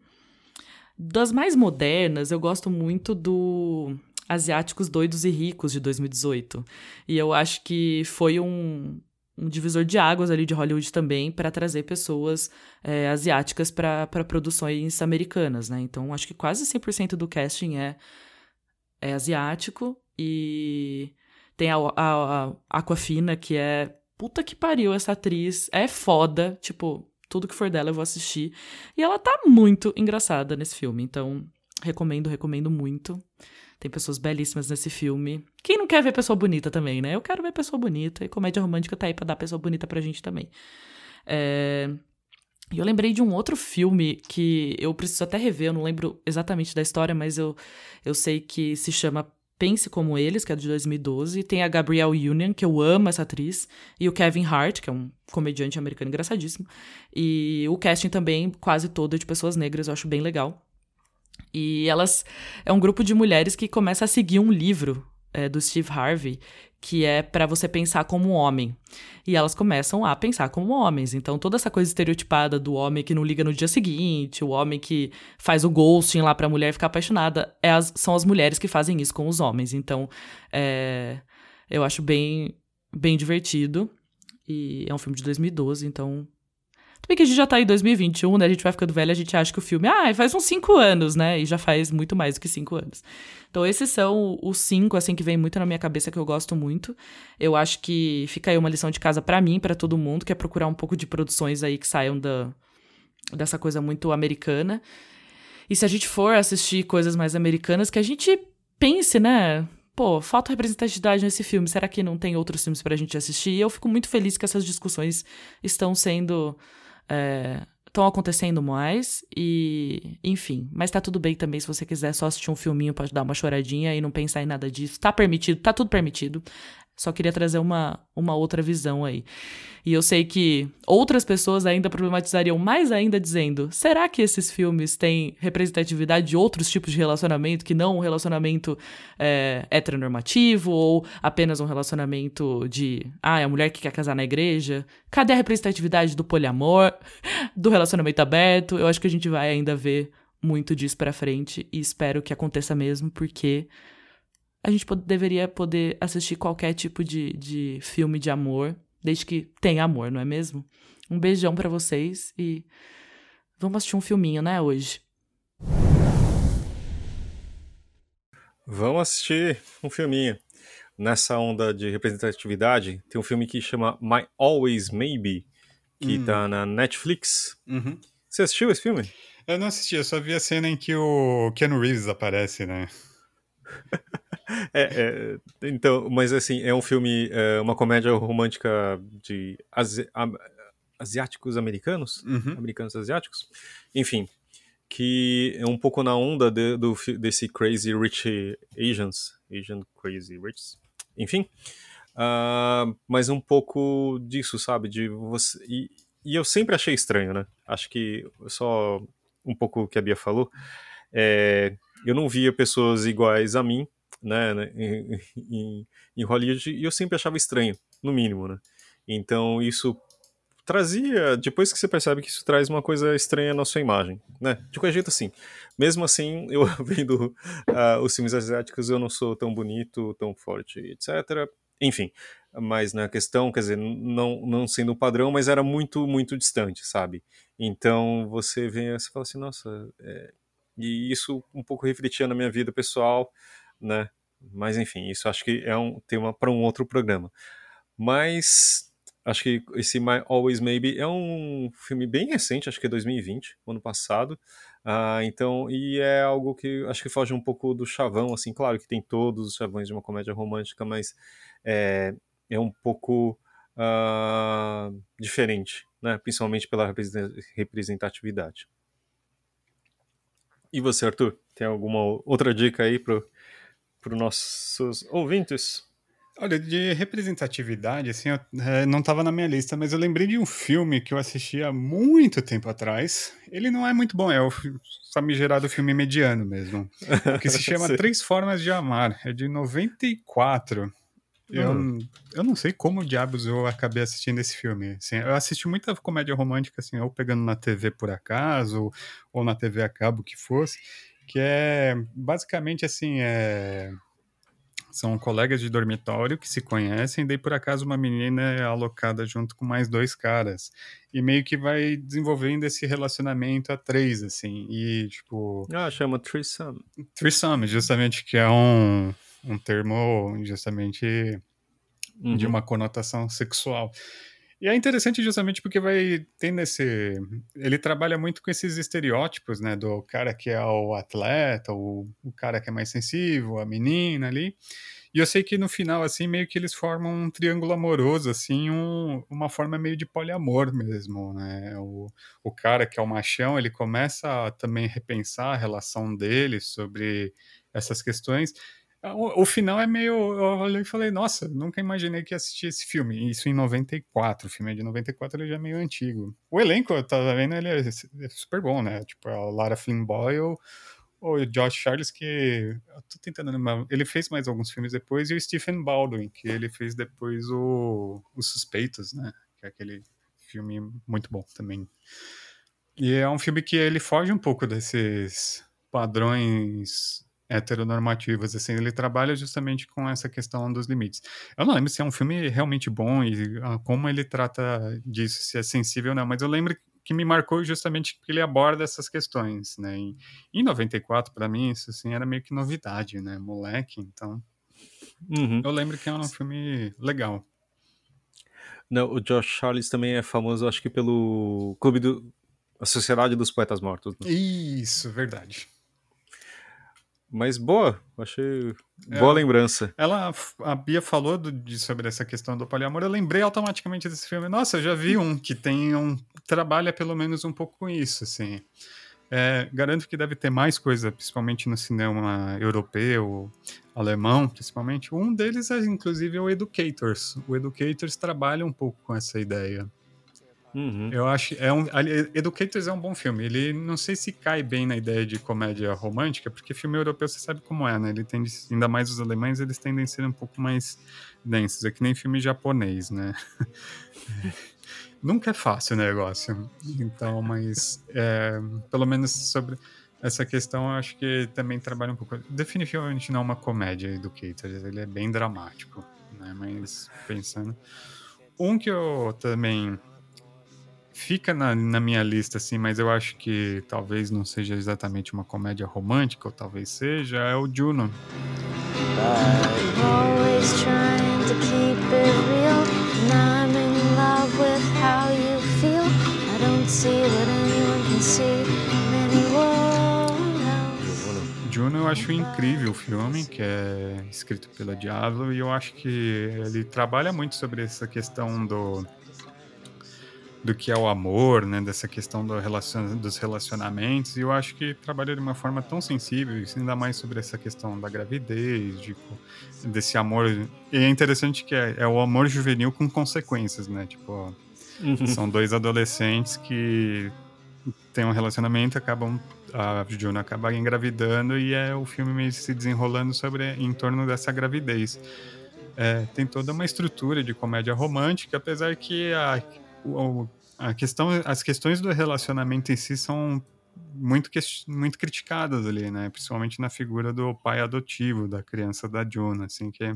Das mais modernas, eu gosto muito do Asiáticos Doidos e Ricos de 2018. E eu acho que foi um, um divisor de águas ali de Hollywood também para trazer pessoas é, asiáticas para produções americanas, né? Então acho que quase 100% do casting é, é asiático e tem a, a, a Aquafina, que é puta que pariu essa atriz, é foda, tipo, tudo que for dela eu vou assistir. E ela tá muito engraçada nesse filme, então recomendo, recomendo muito. Tem pessoas belíssimas nesse filme. Quem não quer ver pessoa bonita também, né? Eu quero ver pessoa bonita. E comédia romântica tá aí pra dar pessoa bonita pra gente também. É... E eu lembrei de um outro filme que eu preciso até rever, eu não lembro exatamente da história, mas eu, eu sei que se chama Pense Como Eles, que é de 2012. Tem a Gabrielle Union, que eu amo essa atriz. E o Kevin Hart, que é um comediante americano engraçadíssimo. E o casting também, quase todo, é de pessoas negras, eu acho bem legal. E elas. É um grupo de mulheres que começa a seguir um livro é, do Steve Harvey, que é para você pensar como homem. E elas começam a pensar como homens. Então, toda essa coisa estereotipada do homem que não liga no dia seguinte, o homem que faz o ghosting lá pra mulher ficar apaixonada, é as, são as mulheres que fazem isso com os homens. Então, é, eu acho bem, bem divertido. E é um filme de 2012, então bem que a gente já tá em 2021, né? A gente vai ficando velho, a gente acha que o filme, ah, faz uns cinco anos, né? E já faz muito mais do que cinco anos. Então, esses são os cinco, assim, que vem muito na minha cabeça, que eu gosto muito. Eu acho que fica aí uma lição de casa para mim, para todo mundo, que é procurar um pouco de produções aí que saiam da, dessa coisa muito americana. E se a gente for assistir coisas mais americanas, que a gente pense, né? Pô, falta representatividade nesse filme. Será que não tem outros filmes pra gente assistir? E eu fico muito feliz que essas discussões estão sendo estão é, acontecendo mais e enfim, mas tá tudo bem também se você quiser só assistir um filminho para dar uma choradinha e não pensar em nada disso. Tá permitido, tá tudo permitido. Só queria trazer uma, uma outra visão aí. E eu sei que outras pessoas ainda problematizariam mais ainda dizendo: será que esses filmes têm representatividade de outros tipos de relacionamento que não um relacionamento é, heteronormativo ou apenas um relacionamento de ah, é a mulher que quer casar na igreja? Cadê a representatividade do poliamor, do relacionamento aberto? Eu acho que a gente vai ainda ver muito disso para frente e espero que aconteça mesmo, porque a gente deveria poder assistir qualquer tipo de, de filme de amor, desde que tenha amor, não é mesmo? Um beijão para vocês e vamos assistir um filminho, né, hoje. Vamos assistir um filminho. Nessa onda de representatividade, tem um filme que chama My Always Maybe, que hum. tá na Netflix. Uhum. Você assistiu esse filme? Eu não assisti, eu só vi a cena em que o Ken Reeves aparece, né? É, é, então, mas assim, é um filme, é uma comédia romântica de asi asiáticos americanos, uhum. americanos asiáticos, enfim, que é um pouco na onda de, do, desse Crazy Rich Asians, Asian Crazy Rich, enfim, uh, mas um pouco disso, sabe, de você e, e, eu sempre achei estranho, né? Acho que só um pouco o que a Bia falou, é, eu não via pessoas iguais a mim né, né em, em, em Hollywood e eu sempre achava estranho, no mínimo, né? Então isso trazia, depois que você percebe que isso traz uma coisa estranha na sua imagem, né? De qualquer jeito assim. Mesmo assim, eu vendo uh, os filmes asiáticos, eu não sou tão bonito, tão forte, etc. Enfim, mas na questão, quer dizer, não, não sendo um padrão, mas era muito, muito distante, sabe? Então você vê, você fala assim, nossa, é... e isso um pouco refletia na minha vida pessoal, né? Mas enfim, isso acho que é um tema para um outro programa. Mas acho que esse My Always Maybe é um filme bem recente, acho que é 2020, ano passado. Ah, então, e é algo que acho que foge um pouco do chavão, assim, claro que tem todos os chavões de uma comédia romântica, mas é, é um pouco uh, diferente, né? principalmente pela representatividade. E você, Arthur, tem alguma outra dica aí pro para os nossos ouvintes? Olha, de representatividade, assim, eu, é, não estava na minha lista, mas eu lembrei de um filme que eu assisti há muito tempo atrás. Ele não é muito bom, é o famigerado filme mediano mesmo, que se chama Três Formas de Amar, é de 94. Eu, hum. eu não sei como diabos eu acabei assistindo esse filme. Assim, eu assisti muita comédia romântica, assim, ou pegando na TV por acaso, ou, ou na TV a cabo, que fosse, que é basicamente assim, é são colegas de dormitório que se conhecem, daí por acaso uma menina é alocada junto com mais dois caras. E meio que vai desenvolvendo esse relacionamento a três, assim. E, tipo. Ah, chama threesome. Threesome, justamente, que é um, um termo, justamente, uhum. de uma conotação sexual. E é interessante justamente porque vai tendo esse. Ele trabalha muito com esses estereótipos, né? Do cara que é o atleta, o, o cara que é mais sensível, a menina ali. E eu sei que no final, assim, meio que eles formam um triângulo amoroso, assim, um, uma forma meio de poliamor mesmo, né? O, o cara que é o machão, ele começa a também repensar a relação dele sobre essas questões. O, final é meio. Eu olhei e falei, nossa, nunca imaginei que ia assistir esse filme. Isso em 94. O filme é de 94, ele já é meio antigo. O elenco, eu tava vendo, ele é, é super bom, né? Tipo, a Lara Flynn Boyle, o Josh Charles, que. Eu tô tentando lembrar. Ele fez mais alguns filmes depois, e o Stephen Baldwin, que ele fez depois o Os Suspeitos, né? Que é aquele filme muito bom também. E é um filme que ele foge um pouco desses padrões heteronormativas, assim, ele trabalha justamente com essa questão dos limites. Eu não lembro se é um filme realmente bom e ah, como ele trata disso, se é sensível ou não, mas eu lembro que me marcou justamente que ele aborda essas questões, né? Em, em 94, para mim, isso assim, era meio que novidade, né? Moleque, então... Uhum. Eu lembro que é um filme legal. Não, o Josh Charles também é famoso, acho que pelo Clube do... A Sociedade dos Poetas Mortos. Né? Isso, verdade. Mas boa, achei boa é, lembrança. Ela, a Bia falou do, de, sobre essa questão do poliamor, eu lembrei automaticamente desse filme. Nossa, eu já vi um que tem um trabalha pelo menos um pouco com isso, assim. É, garanto que deve ter mais coisa, principalmente no cinema europeu, alemão, principalmente. Um deles é, inclusive, o Educators. O Educators trabalha um pouco com essa ideia. Uhum. Eu acho. É um, Educators é um bom filme. Ele não sei se cai bem na ideia de comédia romântica, porque filme europeu você sabe como é, né? Ele tende, ainda mais os alemães, eles tendem a ser um pouco mais densos. É que nem filme japonês, né? Nunca é fácil o negócio. Então, mas é, pelo menos sobre essa questão, eu acho que também trabalha um pouco. Definitivamente não é uma comédia Educators, ele é bem dramático, né? Mas pensando. Um que eu também fica na, na, minha lista, assim, mas eu acho que talvez não seja exatamente uma comédia romântica, ou talvez seja, é o Juno. Juno eu acho incrível o filme, que é escrito pela Diablo, e eu acho que ele trabalha muito sobre essa questão do do que é o amor, né, dessa questão do relacion, dos relacionamentos, e eu acho que trabalha de uma forma tão sensível, ainda mais sobre essa questão da gravidez, de, desse amor. E é interessante que é, é o amor juvenil com consequências, né? Tipo, uhum. são dois adolescentes que têm um relacionamento, acabam a Juna acaba engravidando e é o filme meio se desenrolando sobre em torno dessa gravidez. É, tem toda uma estrutura de comédia romântica, apesar que a a questão, as questões do relacionamento em si são muito, muito criticadas ali, né? Principalmente na figura do pai adotivo da criança da Jonah, assim, que é...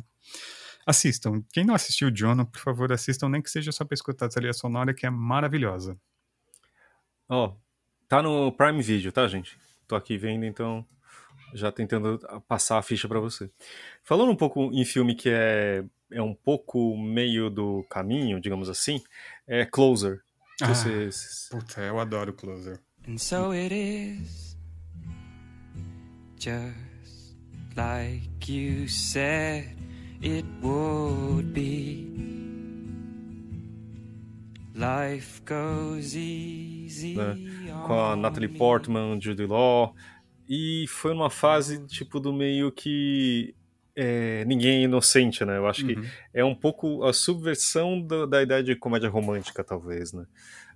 Assistam. Quem não assistiu Jonah, por favor, assistam, nem que seja só pra escutar a trilha sonora, que é maravilhosa. Ó, oh, tá no Prime Video, tá, gente? Tô aqui vendo, então já tentando passar a ficha para você. Falando um pouco em filme que é, é um pouco meio do caminho, digamos assim, é Closer. Ah, você... Puta, eu adoro Closer. And so it is just like you said it would be. Life goes easy. Né? Com a Natalie Portman, Judy Law. E foi numa fase, tipo, do meio que é, ninguém é inocente, né? Eu acho uhum. que é um pouco a subversão da, da ideia de comédia romântica, talvez, né?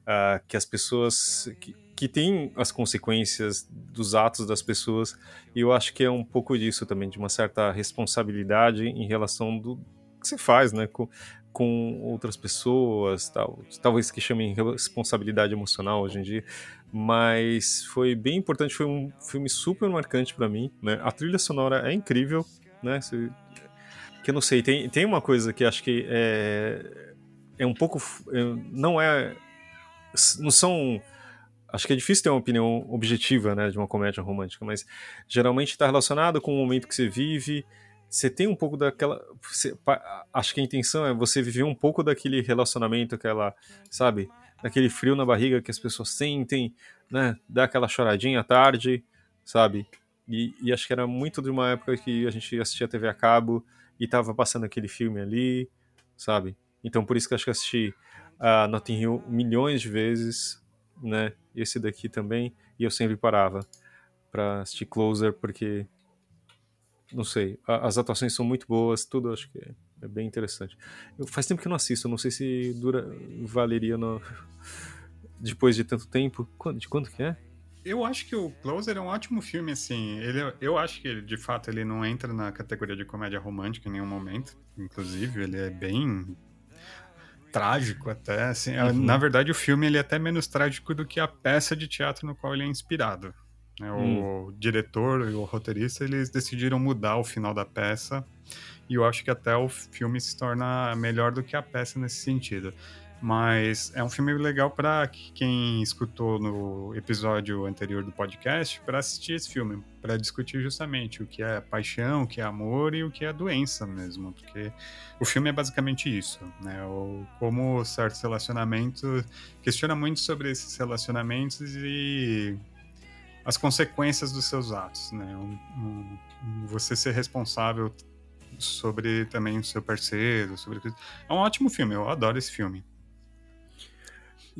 Uh, que as pessoas que, que têm as consequências dos atos das pessoas e eu acho que é um pouco disso também de uma certa responsabilidade em relação do que você faz, né? Com, com outras pessoas, tal, talvez que chamem responsabilidade emocional hoje em dia, mas foi bem importante, foi um filme super marcante para mim, né? A trilha sonora é incrível, né? Você, que eu não sei, tem, tem uma coisa que acho que é, é um pouco. É, não é. Não são. Acho que é difícil ter uma opinião objetiva né, de uma comédia romântica, mas geralmente está relacionado com o momento que você vive. Você tem um pouco daquela. Você, acho que a intenção é você viver um pouco daquele relacionamento, aquela. Sabe? Daquele frio na barriga que as pessoas sentem, né? Dá aquela choradinha à tarde, sabe? E, e, acho que era muito de uma época que a gente assistia TV a cabo e tava passando aquele filme ali, sabe? Então por isso que acho que assisti a uh, Notting Hill milhões de vezes, né? Esse daqui também, e eu sempre parava para assistir Closer porque não sei, a, as atuações são muito boas, tudo acho que é, é bem interessante. Eu, faz tempo que eu não assisto, não sei se dura valeria no, depois de tanto tempo. De quanto que é? Eu acho que o Closer é um ótimo filme, assim. Ele, eu acho que, de fato, ele não entra na categoria de comédia romântica em nenhum momento. Inclusive, ele é bem trágico até, assim. Uhum. Na verdade, o filme ele é até menos trágico do que a peça de teatro no qual ele é inspirado. Né? O hum. diretor e o roteirista, eles decidiram mudar o final da peça e eu acho que até o filme se torna melhor do que a peça nesse sentido. Mas é um filme legal para quem escutou no episódio anterior do podcast para assistir esse filme, para discutir justamente o que é paixão, o que é amor e o que é doença mesmo, porque o filme é basicamente isso, né? O, como certos relacionamentos questiona muito sobre esses relacionamentos e as consequências dos seus atos, né? Um, um, você ser responsável sobre também o seu parceiro, sobre é um ótimo filme, eu adoro esse filme.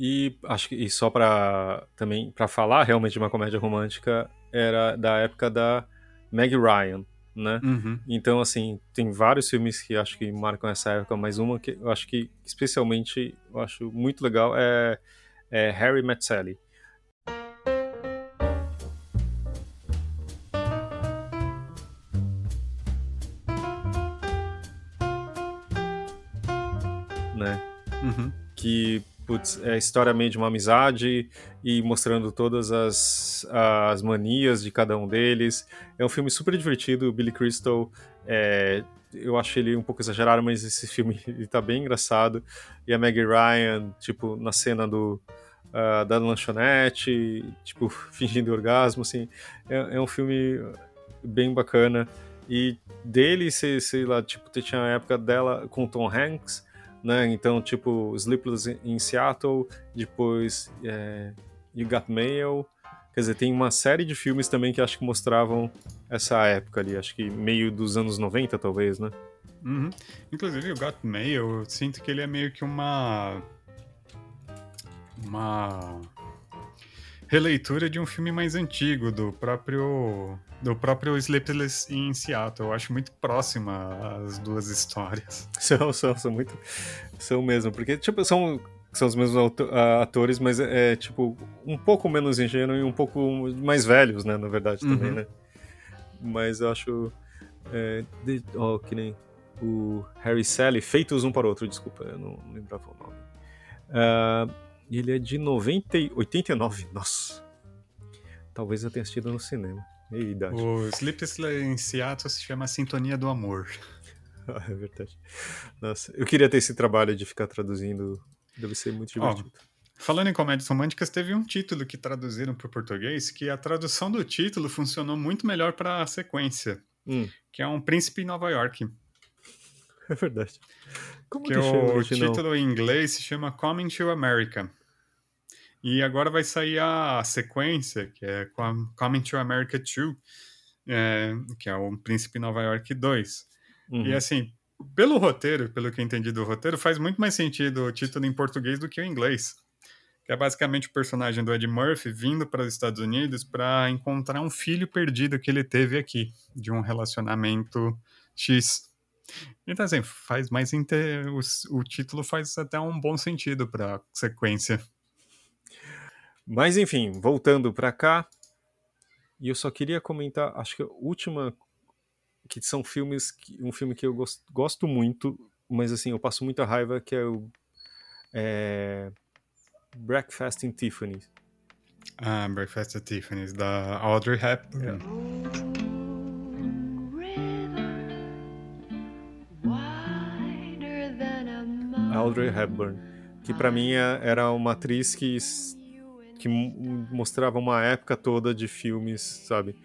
E acho que e só para também para falar realmente de uma comédia romântica era da época da Meg Ryan, né? Uhum. Então assim tem vários filmes que acho que marcam essa época, mas uma que eu acho que especialmente eu acho muito legal é, é Harry Met Sally. Né? Uhum. Que putz, é a história meio de uma amizade e mostrando todas as, as manias de cada um deles. É um filme super divertido, o Billy Crystal é, eu acho ele um pouco exagerado, mas esse filme ele tá bem engraçado. E a Maggie Ryan, tipo, na cena do uh, da lanchonete, tipo, fingindo orgasmo, assim, é, é, um filme bem bacana. E dele, sei, sei lá, tipo, tinha a época dela com Tom Hanks, né? Então, tipo, Sleepless in Seattle, depois é, You Got Mail. Quer dizer, tem uma série de filmes também que acho que mostravam essa época ali, acho que meio dos anos 90, talvez, né? Uhum. Inclusive, o Got Mail, eu sinto que ele é meio que uma. Uma releitura de um filme mais antigo, do próprio do próprio Sleepless in Seattle. Eu acho muito próxima as duas histórias. São, são, são muito. São mesmo, porque tipo, são, são os mesmos atores, mas é, é tipo um pouco menos ingênuo e um pouco mais velhos, né? Na verdade, também, uhum. né? Mas eu acho. É, de, oh, que nem o Harry Sally, feitos um para o outro, desculpa, eu não lembrava o nome. Uh, ele é de 90, 89. Nossa. Talvez eu tenha assistido no cinema. E idade. O Sleepless em Seattle se chama Sintonia do Amor. ah, é verdade. Nossa, eu queria ter esse trabalho de ficar traduzindo. Deve ser muito divertido. Oh, falando em comédias românticas, teve um título que traduziram para o português que a tradução do título funcionou muito melhor para a sequência. Hum. Que é um Príncipe em Nova York. É verdade. Como que, que o título em inglês se chama Coming to America. E agora vai sair a sequência, que é Coming to America 2, é, que é o Príncipe Nova York 2. Uhum. E assim, pelo roteiro, pelo que eu entendi do roteiro, faz muito mais sentido o título em português do que o inglês. Que é basicamente o personagem do Ed Murphy vindo para os Estados Unidos para encontrar um filho perdido que ele teve aqui, de um relacionamento X. Então, assim, faz mais. Inter... O, o título faz até um bom sentido pra sequência. Mas, enfim, voltando pra cá. E eu só queria comentar, acho que a última. Que são filmes. Um filme que eu gosto, gosto muito, mas assim, eu passo muita raiva, que é o. É, Breakfast in Tiffany's. Ah, Breakfast at Tiffany's, da Audrey Hepburn. Audrey Hepburn, que para mim é, era uma atriz que, que mostrava uma época toda de filmes, sabe?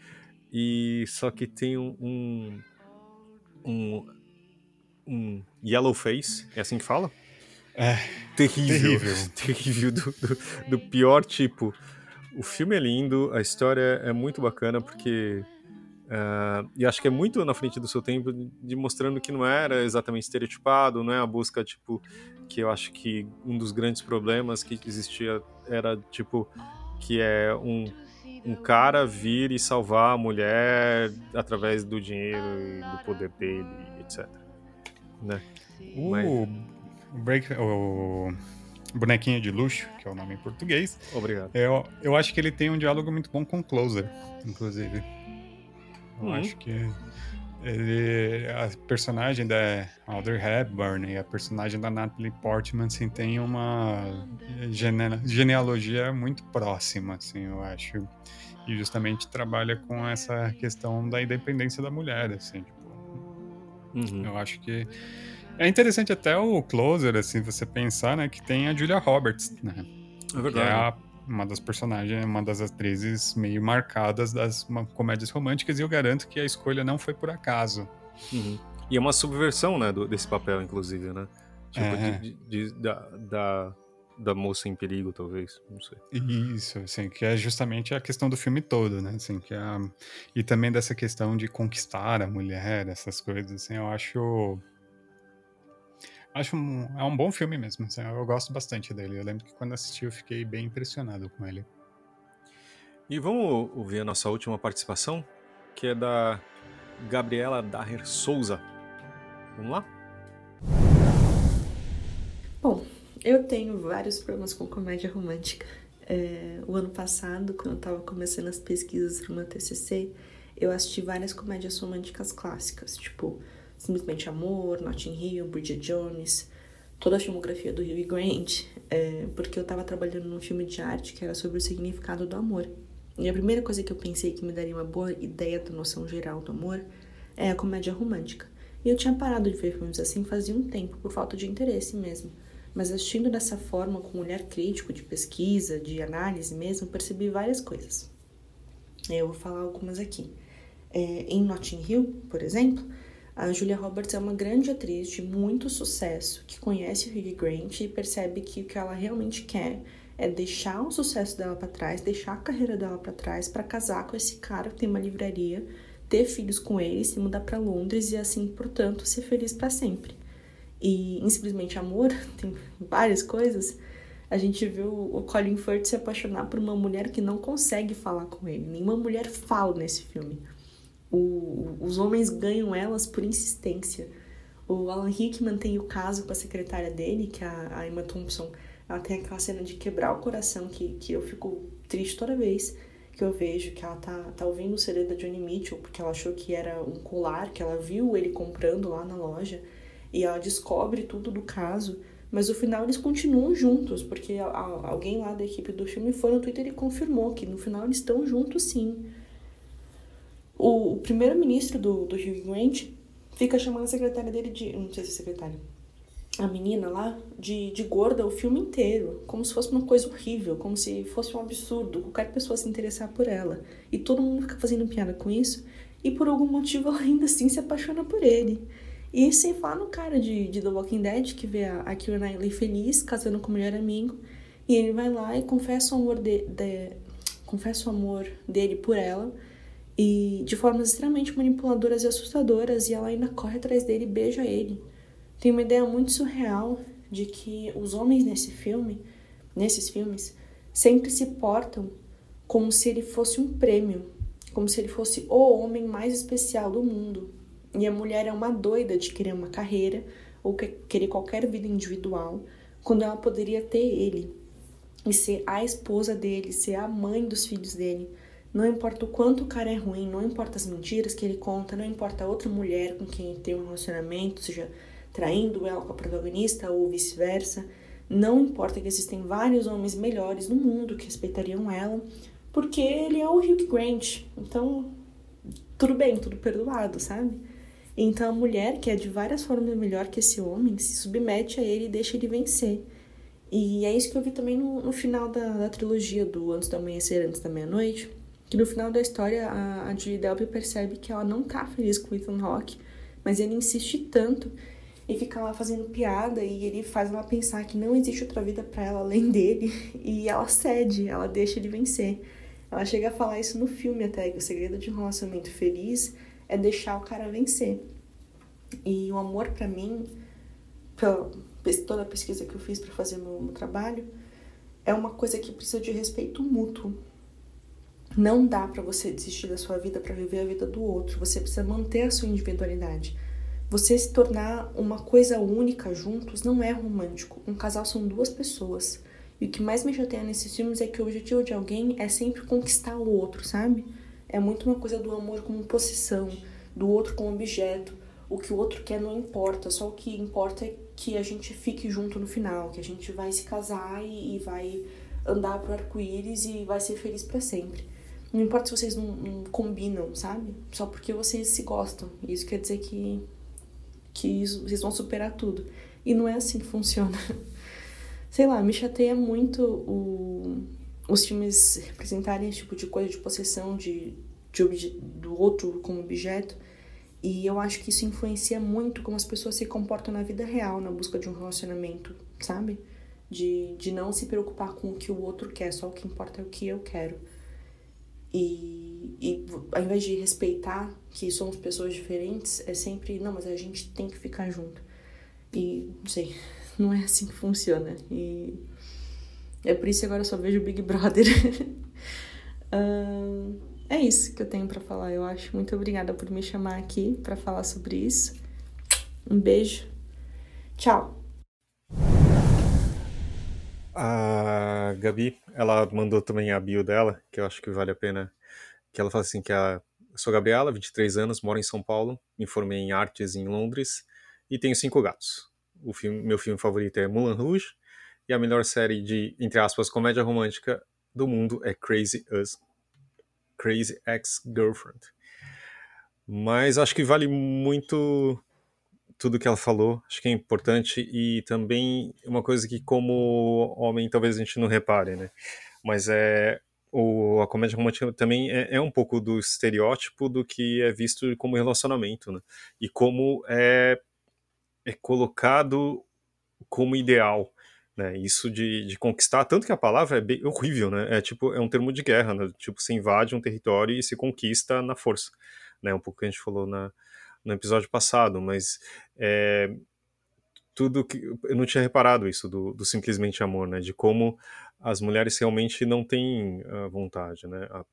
E só que tem um, um, um yellow face, é assim que fala? É, terrível, terrível, terrível do, do, do pior tipo. O filme é lindo, a história é muito bacana porque Uh, e acho que é muito na frente do seu tempo, de mostrando que não era exatamente estereotipado, não é a busca, tipo, que eu acho que um dos grandes problemas que existia era, tipo, que é um, um cara vir e salvar a mulher através do dinheiro e do poder dele, etc. Né? O, Mas... break, o Bonequinho de Luxo, que é o nome em português. Obrigado. Eu, eu acho que ele tem um diálogo muito bom com Closer, inclusive. Eu uhum. acho que ele, a personagem da Audrey Hepburn e a personagem da Natalie Portman assim, tem uma gene, genealogia muito próxima, assim, eu acho. E justamente trabalha com essa questão da independência da mulher, assim, tipo, uhum. Eu acho que é interessante até o Closer, assim, você pensar, né, que tem a Julia Roberts, né? É verdade. Que é a uma das personagens, uma das atrizes meio marcadas das comédias românticas, e eu garanto que a escolha não foi por acaso. Uhum. E é uma subversão, né, do, desse papel, inclusive, né? Tipo, é. de, de, de, da, da, da moça em perigo, talvez, não sei. Isso, assim, que é justamente a questão do filme todo, né, assim, que é a... e também dessa questão de conquistar a mulher, essas coisas, assim, eu acho Acho um, é um bom filme mesmo. Assim, eu gosto bastante dele. Eu lembro que quando assisti eu fiquei bem impressionado com ele. E vamos ouvir a nossa última participação, que é da Gabriela Daher Souza. Vamos lá? Bom, eu tenho vários problemas com comédia romântica. É, o ano passado, quando eu estava começando as pesquisas para o meu TCC, eu assisti várias comédias românticas clássicas, tipo Simplesmente Amor, Notting Hill, Bridget Jones, toda a filmografia do Hugh Grant, é, porque eu estava trabalhando num filme de arte que era sobre o significado do amor. E a primeira coisa que eu pensei que me daria uma boa ideia da noção geral do amor é a comédia romântica. E eu tinha parado de ver filmes assim fazia um tempo, por falta de interesse mesmo. Mas assistindo dessa forma, com um olhar crítico, de pesquisa, de análise mesmo, percebi várias coisas. Eu vou falar algumas aqui. É, em Notting Hill, por exemplo, a Julia Roberts é uma grande atriz de muito sucesso que conhece o Hugh Grant e percebe que o que ela realmente quer é deixar o sucesso dela para trás, deixar a carreira dela para trás para casar com esse cara que tem uma livraria, ter filhos com ele, se mudar para Londres e assim, portanto, ser feliz para sempre. E Simplesmente Amor, tem várias coisas. A gente viu o Colin Firth se apaixonar por uma mulher que não consegue falar com ele. Nenhuma mulher fala nesse filme. O, os homens ganham elas por insistência. O Alan Rickman tem o caso com a secretária dele, que é a, Emma Thompson. Ela tem aquela cena de quebrar o coração que, que eu fico triste toda vez que eu vejo que ela tá, tá ouvindo o CD da Johnny Mitchell, porque ela achou que era um colar, que ela viu ele comprando lá na loja, e ela descobre tudo do caso, mas no final eles continuam juntos, porque a, a, alguém lá da equipe do filme foi no Twitter e confirmou que no final eles estão juntos sim. O, primeiro-ministro do, do Hugh Grant fica chamando a secretária dele de. Não sei se é secretária. A menina lá, de, de gorda o filme inteiro. Como se fosse uma coisa horrível, como se fosse um absurdo qualquer pessoa se interessar por ela. E todo mundo fica fazendo piada com isso. E por algum motivo ela ainda assim se apaixona por ele. E sem falar no cara de, de The Walking Dead, que vê a, a Keira Knightley feliz, casando com o melhor amigo. E ele vai lá e confessa o amor, de, de, confessa o amor dele por ela e de formas extremamente manipuladoras e assustadoras, e ela ainda corre atrás dele e beija ele. Tem uma ideia muito surreal de que os homens nesse filme, nesses filmes, sempre se portam como se ele fosse um prêmio, como se ele fosse o homem mais especial do mundo. E a mulher é uma doida de querer uma carreira ou querer qualquer vida individual, quando ela poderia ter ele e ser a esposa dele, ser a mãe dos filhos dele. Não importa o quanto o cara é ruim, não importa as mentiras que ele conta, não importa a outra mulher com quem ele tem um relacionamento, seja traindo ela com a protagonista ou vice-versa. Não importa que existem vários homens melhores no mundo que respeitariam ela, porque ele é o Hugh Grant. Então, tudo bem, tudo perdoado, sabe? Então a mulher, que é de várias formas melhor que esse homem, se submete a ele e deixa ele vencer. E é isso que eu vi também no, no final da, da, trilogia do Antes do Amanhecer, Antes da Meia-Noite, que no final da história a, a Julie Delpy percebe que ela não tá feliz com o Ethan Hawke, mas ele insiste tanto e fica lá fazendo piada e ele faz ela pensar que não existe outra vida para ela além dele e ela cede, ela deixa ele vencer. Ela chega a falar isso no filme até, que o segredo de um relacionamento feliz é deixar o cara vencer. E o amor para mim, pela toda a pesquisa que eu fiz para fazer meu, meu trabalho, é uma coisa que precisa de respeito mútuo. Não dá para você desistir da sua vida para viver a vida do outro. Você precisa manter a sua individualidade. Você se tornar uma coisa única juntos não é romântico. Um casal são duas pessoas. E o que mais me chateia nesses filmes é que o objetivo de alguém é sempre conquistar o outro, sabe? É muito uma coisa do amor como possessão, do outro como objeto. O que o outro quer não importa, só o que importa é que a gente fique junto no final, que a gente vai se casar e, vai andar pro arco-íris e vai ser feliz para sempre. Não importa se vocês não, não, combinam, sabe? Só porque vocês se gostam. Isso quer dizer que, que isso, vocês vão superar tudo. E não é assim que funciona. Sei lá, me chateia muito o, os filmes representarem esse tipo de coisa de possessão de, de do outro como objeto. E eu acho que isso influencia muito como as pessoas se comportam na vida real, na busca de um relacionamento, sabe? De, de não se preocupar com o que o outro quer, só o que importa é o que eu quero. E, e ao invés de respeitar que somos pessoas diferentes, é sempre, não, mas a gente tem que ficar junto. E, não sei, não é assim que funciona. E é por isso que agora eu só vejo Big Brother. uh, é isso que eu tenho para falar, eu acho. Muito obrigada por me chamar aqui para falar sobre isso. Um beijo. Tchau. A Gabi, ela mandou também a bio dela, que eu acho que vale a pena. Que ela fala assim que a eu sou Gabriela, 23 anos, moro em São Paulo, me formei em artes em Londres e tenho cinco gatos. O filme, meu filme favorito é Moulin Rouge e a melhor série de, entre aspas, comédia romântica do mundo é Crazy Us. Crazy Ex-Girlfriend. Mas acho que vale muito tudo que ela falou, acho que é importante e também uma coisa que como homem talvez a gente não repare, né? Mas é o, a comédia romântica também é, é, um pouco do estereótipo do que é visto como relacionamento, né? E como é, é colocado como ideal. Né, isso de, de, conquistar, tanto que a palavra é bem horrível, né? É tipo, é um termo de guerra, né? Tipo, você invade um território e se conquista na força, né? Um pouco que a gente falou na, no episódio passado, mas é, tudo que eu não tinha reparado isso do, do, simplesmente amor, né? De como as mulheres realmente não têm a vontade, né? A,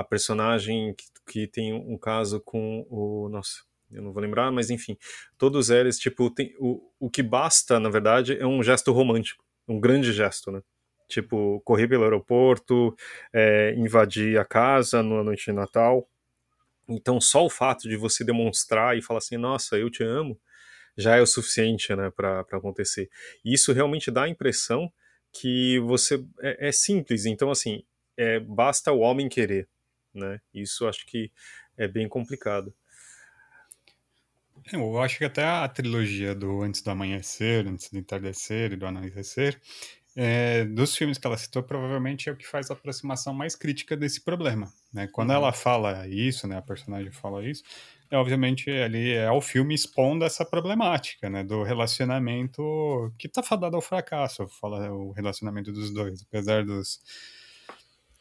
a personagem que, que, tem um caso com o nossa eu não vou lembrar, mas enfim, todos eles, tipo, tem, o, o que basta, na verdade, é um gesto romântico, um grande gesto, né? Tipo, correr pelo aeroporto, é, invadir a casa na noite de Natal. Então, só o fato de você demonstrar e falar assim, nossa, eu te amo, já é o suficiente, né, para acontecer. E isso realmente dá a impressão que você é, é simples. Então, assim, é, basta o homem querer, né? Isso acho que é bem complicado. É, eu acho que até a trilogia do Antes do Amanhecer, Antes do Entardecer e do Anoitecer, é, dos filmes que ela citou, provavelmente é o que faz a aproximação mais crítica desse problema. Né? Quando uhum. ela fala isso, né, a personagem fala isso, é, obviamente ali é o filme expondo essa problemática né, do relacionamento que está fadado ao fracasso, fala o relacionamento dos dois, apesar dos os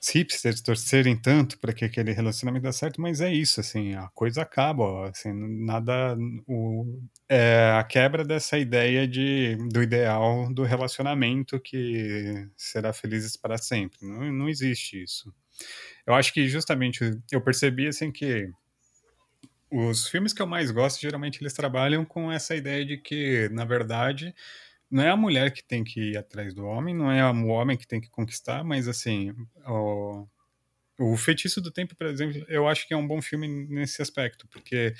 hipsters torcerem tanto para que aquele relacionamento dê certo, mas é isso, assim, a coisa acaba, assim, nada, o, é a quebra dessa ideia de, do ideal do relacionamento que será felizes para sempre, não, não existe isso. Eu acho que justamente eu percebi, assim, que os filmes que eu mais gosto, geralmente eles trabalham com essa ideia de que, na verdade, não é a mulher que tem que ir atrás do homem, não é o homem que tem que conquistar, mas assim, o, o Feitiço do Tempo, por exemplo, eu acho que é um bom filme nesse aspecto, porque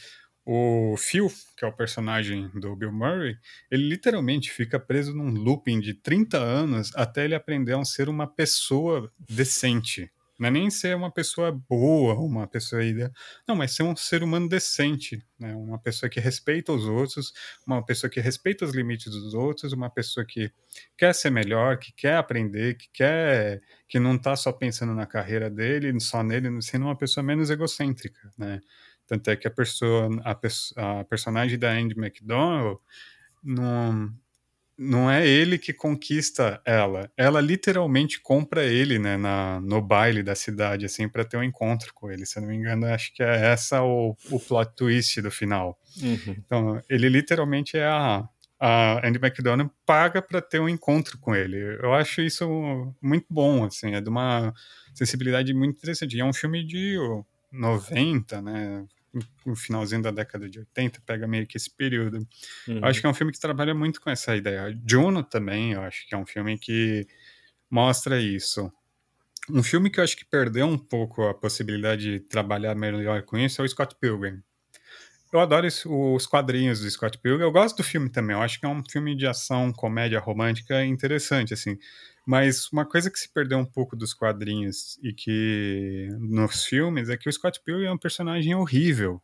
o Phil, que é o personagem do Bill Murray, ele literalmente fica preso num looping de 30 anos até ele aprender a ser uma pessoa decente. Não é nem ser uma pessoa boa, uma pessoa ideal. Não, mas ser um ser humano decente, né? Uma pessoa que respeita os outros, uma pessoa que respeita os limites dos outros, uma pessoa que quer ser melhor, que quer aprender, que quer, que não está só pensando na carreira dele, só nele, sendo uma pessoa menos egocêntrica, né? Tanto é que a pessoa, a, a personagem da Andy McDonald não, não é ele que conquista ela. Ela literalmente compra ele, né, na, no baile da cidade, assim, para ter um encontro com ele. Se eu não me engano, acho que é essa o, o plot twist do final. Uhum. Então, ele literalmente é a, a Andy McDonald paga para ter um encontro com ele. Eu acho isso muito bom, assim, é de uma sensibilidade muito interessante. E é um filme de 90, né? No finalzinho da década de 80, pega meio que esse período. Uhum. Eu acho que é um filme que trabalha muito com essa ideia. Juno também, eu acho que é um filme que mostra isso. Um filme que eu acho que perdeu um pouco a possibilidade de trabalhar melhor com isso é o Scott Pilgrim. Eu adoro os quadrinhos do Scott Pilgrim. Eu gosto do filme também. Eu acho que é um filme de ação, comédia romântica interessante, assim. Mas uma coisa que se perdeu um pouco dos quadrinhos e que nos filmes é que o Scott Pilgrim é um personagem horrível.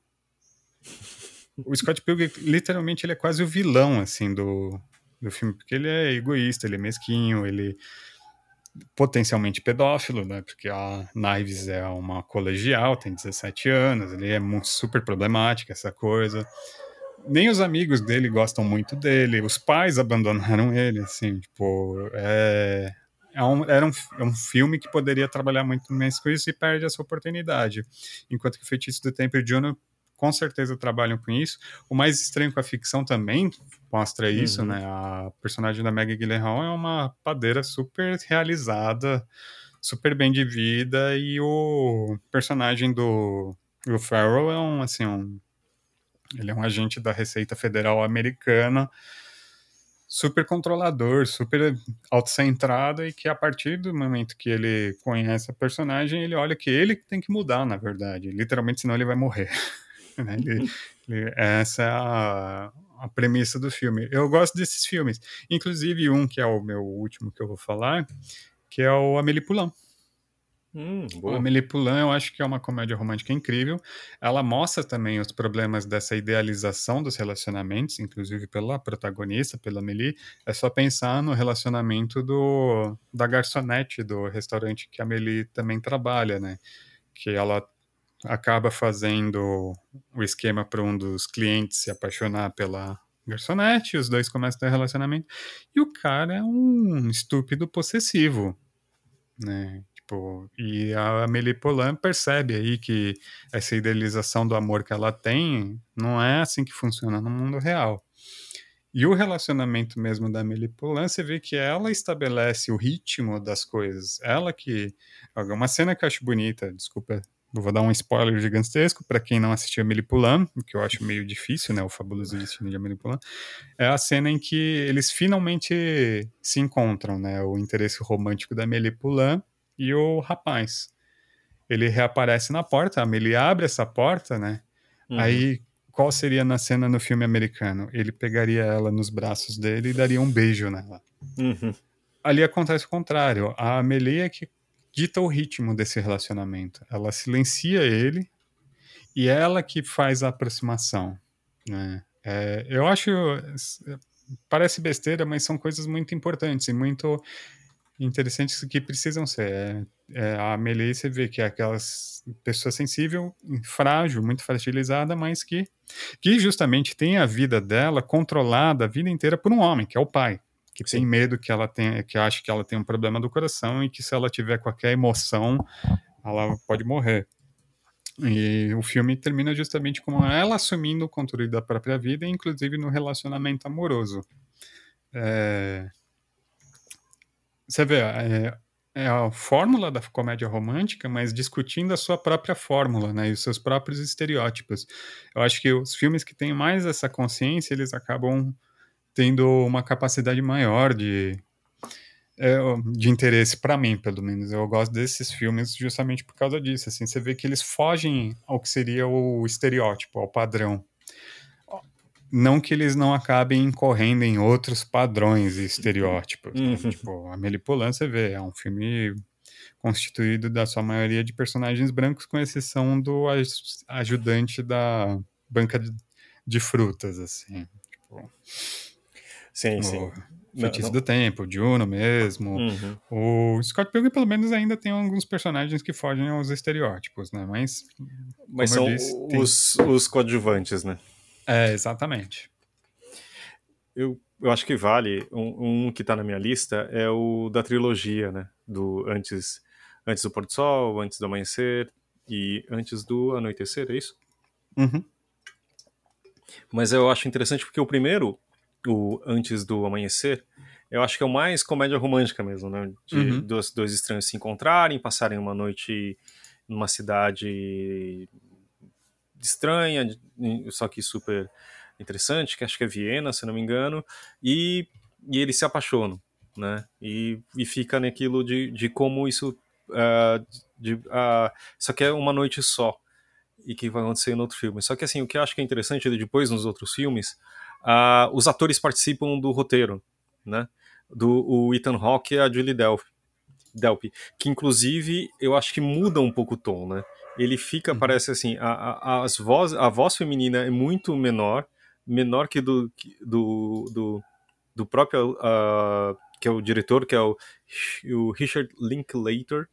O Scott Pilgrim, literalmente, ele é quase o vilão, assim, do, do filme, porque ele é egoísta, ele é mesquinho, ele potencialmente pedófilo, né? Porque a Knives é uma colegial, tem 17 anos, ele é super problemática, essa coisa. Nem os amigos dele gostam muito dele, os pais abandonaram ele, assim, tipo, é, é um, era um, é um filme que poderia trabalhar muito mais com isso e perde essa oportunidade. Enquanto que o Feitiço do Tempo e Juno com certeza trabalham com isso. O mais estranho com a ficção também mostra isso, uhum. né? A personagem da Maggie Gyllenhaal é uma padeira super realizada, super bem de vida e o personagem do Will Ferrell é um, assim, um... Ele é um agente da Receita Federal americana super controlador, super autocentrado e que a partir do momento que ele conhece a personagem, ele olha que ele tem que mudar, na verdade. Literalmente, senão ele vai morrer. Né? Ele, ele, essa é a, a premissa do filme. Eu gosto desses filmes, inclusive um que é o meu último que eu vou falar, que é o Amélie Poulain. Hum, a Amélie Poulain eu acho que é uma comédia romântica incrível. Ela mostra também os problemas dessa idealização dos relacionamentos, inclusive pela protagonista, pela Amélie. É só pensar no relacionamento do, da garçonete do restaurante que a Amélie também trabalha, né? Que ela acaba fazendo o esquema para um dos clientes se apaixonar pela garçonete, os dois começam a ter relacionamento, e o cara é um estúpido possessivo, né? Tipo, e a Amélie Poulain percebe aí que essa idealização do amor que ela tem não é assim que funciona no mundo real. E o relacionamento mesmo da Amélie Poulain, você vê que ela estabelece o ritmo das coisas. Ela que. Uma cena que eu acho bonita, desculpa vou dar um spoiler gigantesco para quem não assistiu Amélie Poulain, que eu acho meio difícil, né, o fabuloso destino de Amélie Poulain, é a cena em que eles finalmente se encontram, né, o interesse romântico da Amélie Poulain e o rapaz. Ele reaparece na porta, a Amélie abre essa porta, né, uhum. aí qual seria na cena no filme americano? Ele pegaria ela nos braços dele e daria um beijo nela. Uhum. Ali acontece o contrário, a Amélie é que dita o ritmo desse relacionamento. Ela silencia ele e é ela que faz a aproximação. Né? É, eu acho. Parece besteira, mas são coisas muito importantes e muito interessantes que precisam ser. É, é, a Amelie, você vê que é aquela pessoa sensível, frágil, muito fragilizada, mas que, que justamente tem a vida dela controlada a vida inteira por um homem, que é o pai que Sim. tem medo que ela tenha, que acha que ela tem um problema do coração e que se ela tiver qualquer emoção, ela pode morrer. E o filme termina justamente com ela assumindo o controle da própria vida, inclusive no relacionamento amoroso. É... Você vê, é... é a fórmula da comédia romântica, mas discutindo a sua própria fórmula, né, e os seus próprios estereótipos. Eu acho que os filmes que têm mais essa consciência, eles acabam tendo uma capacidade maior de é, de interesse para mim, pelo menos. Eu gosto desses filmes justamente por causa disso. Assim, você vê que eles fogem ao que seria o estereótipo, ao padrão. Não que eles não acabem incorrendo em outros padrões e estereótipos. Né? Uhum. Tipo, a Melipolan, você vê, é um filme constituído da sua maioria de personagens brancos, com exceção do ajudante da banca de, frutas, assim. Tipo, sim, sim. Feitiço não, não. do Tempo, Juno mesmo. Uhum. O Scott Pilgrim, pelo menos, ainda tem alguns personagens que fogem aos estereótipos, né? Mas. Mas são disse, os, tem... os coadjuvantes, né? É, exatamente. Eu, eu acho que vale. Um, um que tá na minha lista é o da trilogia, né? Do antes, antes do pôr do sol, antes do amanhecer e antes do anoitecer, é isso? Uhum. Mas eu acho interessante porque o primeiro o Antes do Amanhecer, eu acho que é o mais comédia romântica mesmo, né? De uhum. dois, dois estranhos se encontrarem, passarem uma noite numa cidade estranha, só que super interessante, que acho que é Viena, se não me engano, e, e eles se apaixonam, né? E, e fica naquilo de, de como isso. Uh, de, uh, é uma noite só e que vai acontecer no outro filme. Só que assim, o que eu acho que é interessante depois nos outros filmes uh, os atores participam do roteiro, né? Do o Ethan Hawke e a Julie Delpy, Delpy, que inclusive eu acho que muda um pouco o tom, né? Ele fica, uhum. parece assim, a, a, as voz, a voz feminina é muito menor, menor que do, do, do, do próprio, uh, que é o diretor, que é o, o Richard Linklater,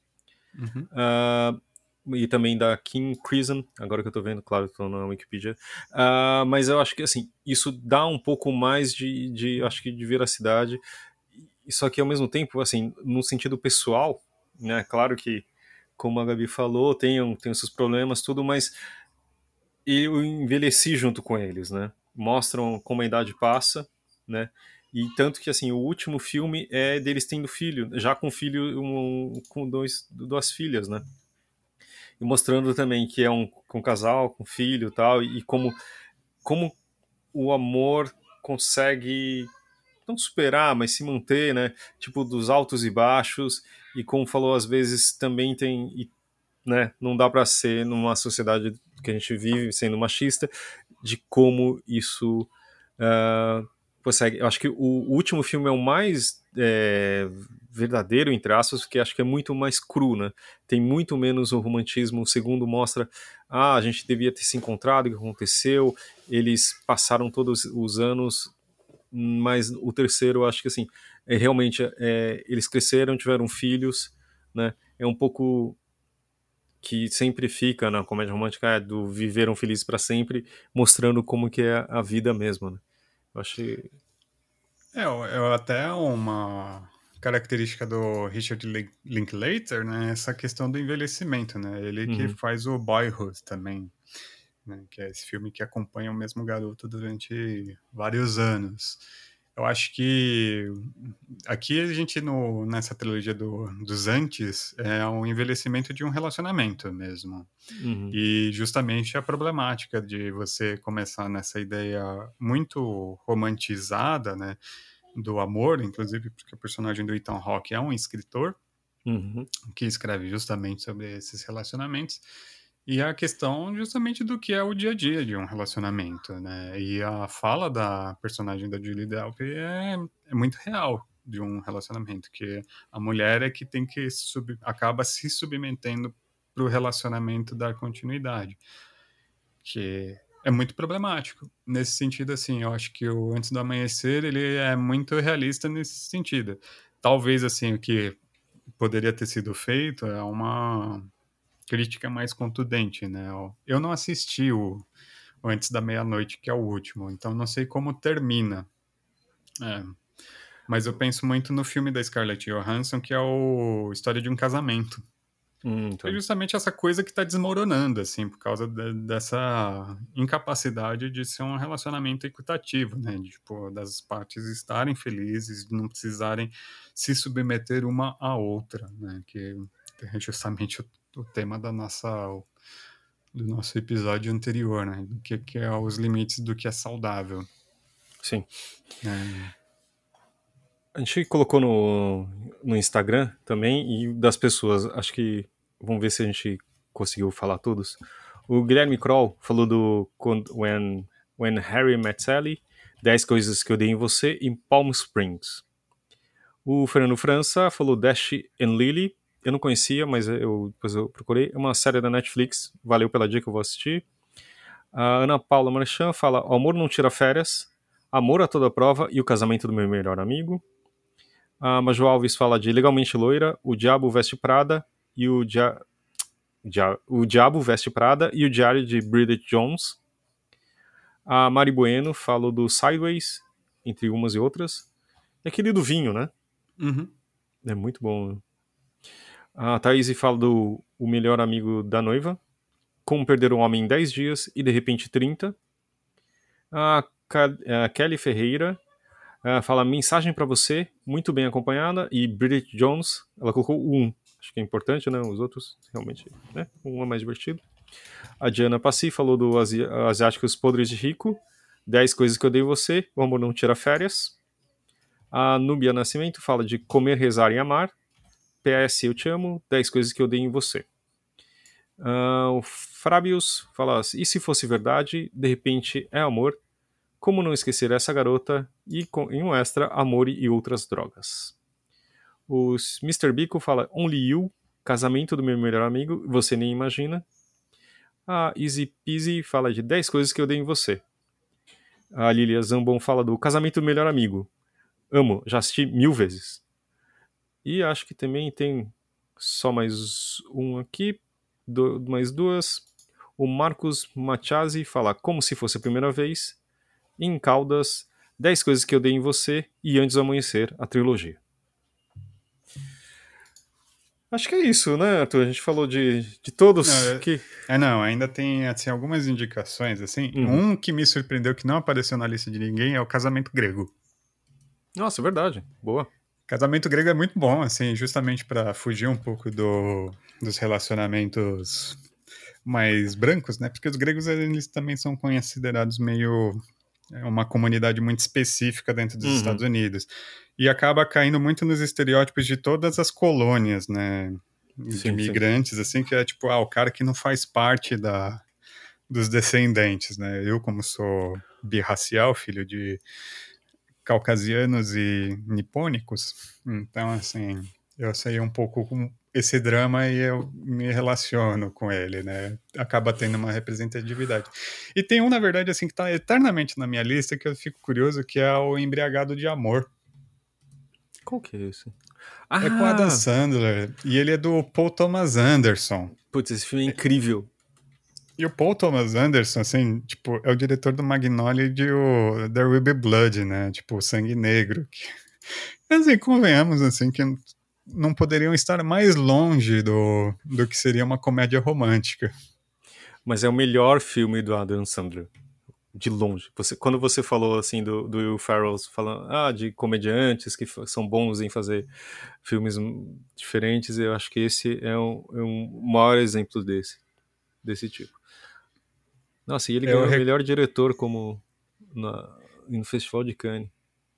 uhum. uh, e também da Kim Crimson, agora que eu tô vendo, claro, estou na Wikipedia. Uh, mas eu acho que assim, isso dá um pouco mais de, de acho que de veracidade. Só que ao mesmo tempo, assim, no sentido pessoal, né? Claro que, como a Gabi falou, tem os seus problemas, tudo, mas eu envelheci junto com eles, né? Mostram como a idade passa, né? E tanto que assim, o último filme é deles tendo filho, já com filho, um, com dois, duas filhas, né? e mostrando também que é um, com casal, com filho tal, e como, como o amor consegue não superar, mas se manter, né? Tipo, dos altos e baixos, e como falou, às vezes também tem, né? Não dá para ser numa sociedade que a gente vive sendo machista, de como isso uh, consegue. Eu acho que o, o último filme é o mais é, verdadeiro, entre aspas, porque acho que é muito mais cru, né? Tem muito menos o romantismo. O segundo mostra, ah, a gente devia ter se encontrado, o que aconteceu, eles passaram todos os anos, mas o terceiro, acho que assim, é realmente, é, eles cresceram, tiveram filhos, né? É um pouco que sempre fica na comédia romântica é do viveram felizes para sempre, mostrando como que é a vida mesmo, né? Eu achei é, eu até uma característica do Richard Linklater, né, essa questão do envelhecimento, né? Ele uhum. que faz o Boyhood também, né, que é esse filme que acompanha o mesmo garoto durante vários anos. Eu acho que aqui a gente no, nessa trilogia do, dos antes é um envelhecimento de um relacionamento mesmo. Uhum. E justamente a problemática de você começar nessa ideia muito romantizada, né? do amor, inclusive porque o personagem do Ethan Hawke é um escritor uhum. que escreve justamente sobre esses relacionamentos e a questão justamente do que é o dia a dia de um relacionamento, né? E a fala da personagem da Julie Delpy é, é muito real de um relacionamento, que a mulher é que tem que sub, acaba se submetendo para o relacionamento dar continuidade, que é muito problemático. Nesse sentido, assim, eu acho que o Antes do Amanhecer, ele é muito realista nesse sentido. Talvez, assim, o que poderia ter sido feito é uma crítica mais contundente, né? Eu não assisti o, o Antes da Meia-Noite, que é o último, então não sei como termina. É. Mas eu penso muito no filme da Scarlett Johansson, que é o História de um Casamento. Hum, então. É justamente essa coisa que tá desmoronando, assim, por causa de, dessa incapacidade de ser um relacionamento equitativo, né? De, tipo, das partes estarem felizes, não precisarem se submeter uma à outra, né? Que é justamente o, tema da nossa do nosso episódio anterior, né? Do que, que é os limites do que é saudável. Sim. É, A gente colocou no, no Instagram também e das pessoas, acho que vamos ver se a gente conseguiu falar todos. O Guilherme Kroll falou do When, When Harry Met Sally, 10 coisas que eu dei em você em Palm Springs. O Fernando França falou Dash and Lily, eu não conhecia, mas eu, depois eu procurei. É uma série da Netflix, valeu pela dica, eu vou assistir. A Ana Paula Marchand fala O Amor Não Tira Férias, Amor a Toda Prova e O Casamento do Meu Melhor Amigo. A Maju Alves fala de Legalmente Loira, O Diabo Veste Prada e o, Dia... Dia- o Diabo Veste Prada e o Diário de Bridget Jones. A Mari Bueno falou do Sideways, entre umas e outras. E aquele do vinho, né? uhum. É muito bom. A Thaís fala do O Melhor Amigo da Noiva. Como Perder um Homem em 10 Dias e de repente 30. A, a Kelly Ferreira ah, fala Mensagem pra você, muito bem acompanhada. E Bridget Jones, ela colocou um. Acho que é importante, né? Os outros, realmente, né? Um é mais divertido. A Diana Passi falou do Asi Asiáticos Podres de Rico. 10 coisas que eu dei você. O amor não tira férias. A Núbia Nascimento fala de comer, rezar e amar. PS, eu te amo. 10 coisas que eu dei em você. Ah, o Frábios fala: e se fosse verdade, de repente é amor. Como não esquecer essa garota? E com, em um extra, amor e outras drogas. O Mr. Bico fala: Only You, casamento do meu melhor amigo, você nem imagina. A Easy Peasy fala de 10 coisas que eu dei em você. A Lilia Zambon fala do casamento do melhor amigo. Amo, já assisti mil vezes. E acho que também tem só mais um aqui, do- mais duas. O Marcos Machazzi fala como se fosse a primeira vez. Em Caldas, 10 coisas que eu dei em você e Antes do Amanhecer, a trilogia. Acho que é isso, né, Arthur? A gente falou de, de todos Não, é- que. É, não, ainda tem assim, algumas indicações, assim. Uhum. Um que me surpreendeu que não apareceu na lista de ninguém é o casamento grego. Nossa, é verdade. Boa. Casamento grego é muito bom, assim, justamente para fugir um pouco do, dos relacionamentos mais brancos, né? Porque os gregos eles também são considerados meio é uma comunidade muito específica dentro dos Uhum. Estados Unidos e acaba caindo muito nos estereótipos de todas as colônias, né? De Sim, sim. imigrantes, assim, que é tipo, ah, o cara que não faz parte da dos descendentes, né? Eu como sou birracial, filho de caucasianos e nipônicos. Então, assim, eu sei um pouco com esse drama e eu me relaciono com ele, né? Acaba tendo uma representatividade. E tem um, na verdade, assim, que tá eternamente na minha lista, que eu fico curioso, que é o Embriagado de Amor. Qual que é esse? É com Adam Sandler. E ele é do Paul Thomas Anderson. Putz, esse filme é incrível. E o Paul Thomas Anderson, assim, tipo, é o diretor do Magnolia e de o There Will Be Blood, né? Tipo, Sangue Negro. Que... Assim, convenhamos, assim, que não poderiam estar mais longe do, do que seria uma comédia romântica. Mas é o melhor filme do Adam Sandler. De longe. Você, quando você falou assim do, do Will Ferrell, falando ah, de comediantes que são bons em fazer filmes diferentes, eu acho que esse é um, é um maior exemplo desse, desse tipo. Nossa, e ele Eu ganhou o rec- melhor diretor como na, no Festival de Cannes.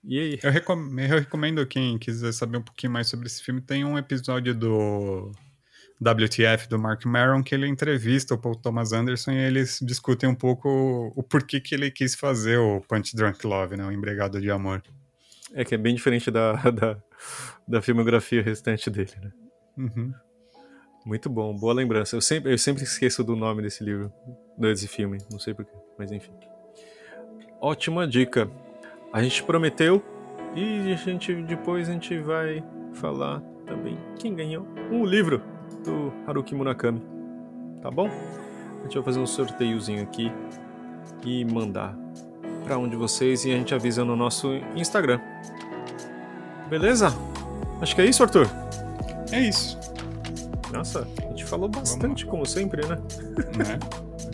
E aí? Eu, recom eu recomendo quem quiser saber um pouquinho mais sobre esse filme. Tem um episódio do WTF do Mark Maron que ele entrevista o Paul Thomas Anderson e eles discutem um pouco o, o porquê que ele quis fazer o Punch Drunk Love, né? O Embregado de Amor. É que é bem diferente da, da, da filmografia restante dele, né? Uhum. Muito bom, boa lembrança. Eu sempre, eu sempre esqueço do nome desse livro, desse filme, não sei porquê, mas enfim. Ótima dica. A gente prometeu e a gente depois a gente vai falar também quem ganhou o livro do Haruki Murakami. Tá bom? A gente vai fazer um sorteiozinho aqui e mandar para um de vocês e a gente avisa no nosso Instagram. Beleza? Acho que é isso, Arthur. É isso. Nossa, a gente falou bastante, como sempre, né? né?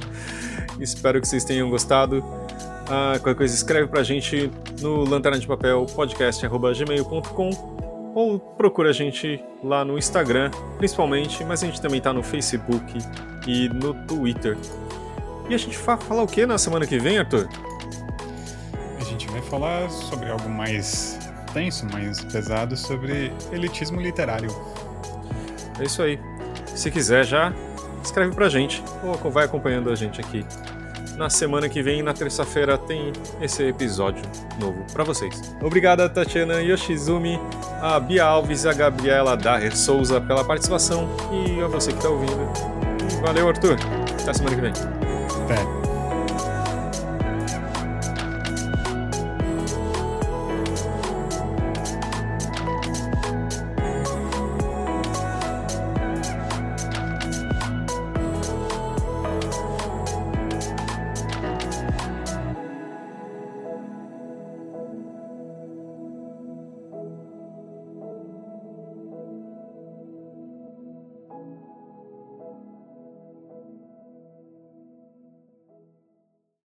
Espero que vocês tenham gostado. Ah, qualquer coisa, escreve pra gente no lanterna de papel podcast.gmail.com ou procura a gente lá no Instagram, principalmente, mas a gente também tá no Facebook e no Twitter. E a gente vai falar o que na semana que vem, Arthur? A gente vai falar sobre algo mais tenso, mais pesado, sobre elitismo literário. É isso aí. Se quiser já, escreve pra gente ou vai acompanhando a gente aqui. Na semana que vem, na terça-feira, tem esse episódio novo para vocês. Obrigada, Tatiana Yoshizumi, a Bia Alves a Gabriela Daher Souza pela participação e a você que tá ouvindo. Valeu, Arthur. Até semana que vem. Até.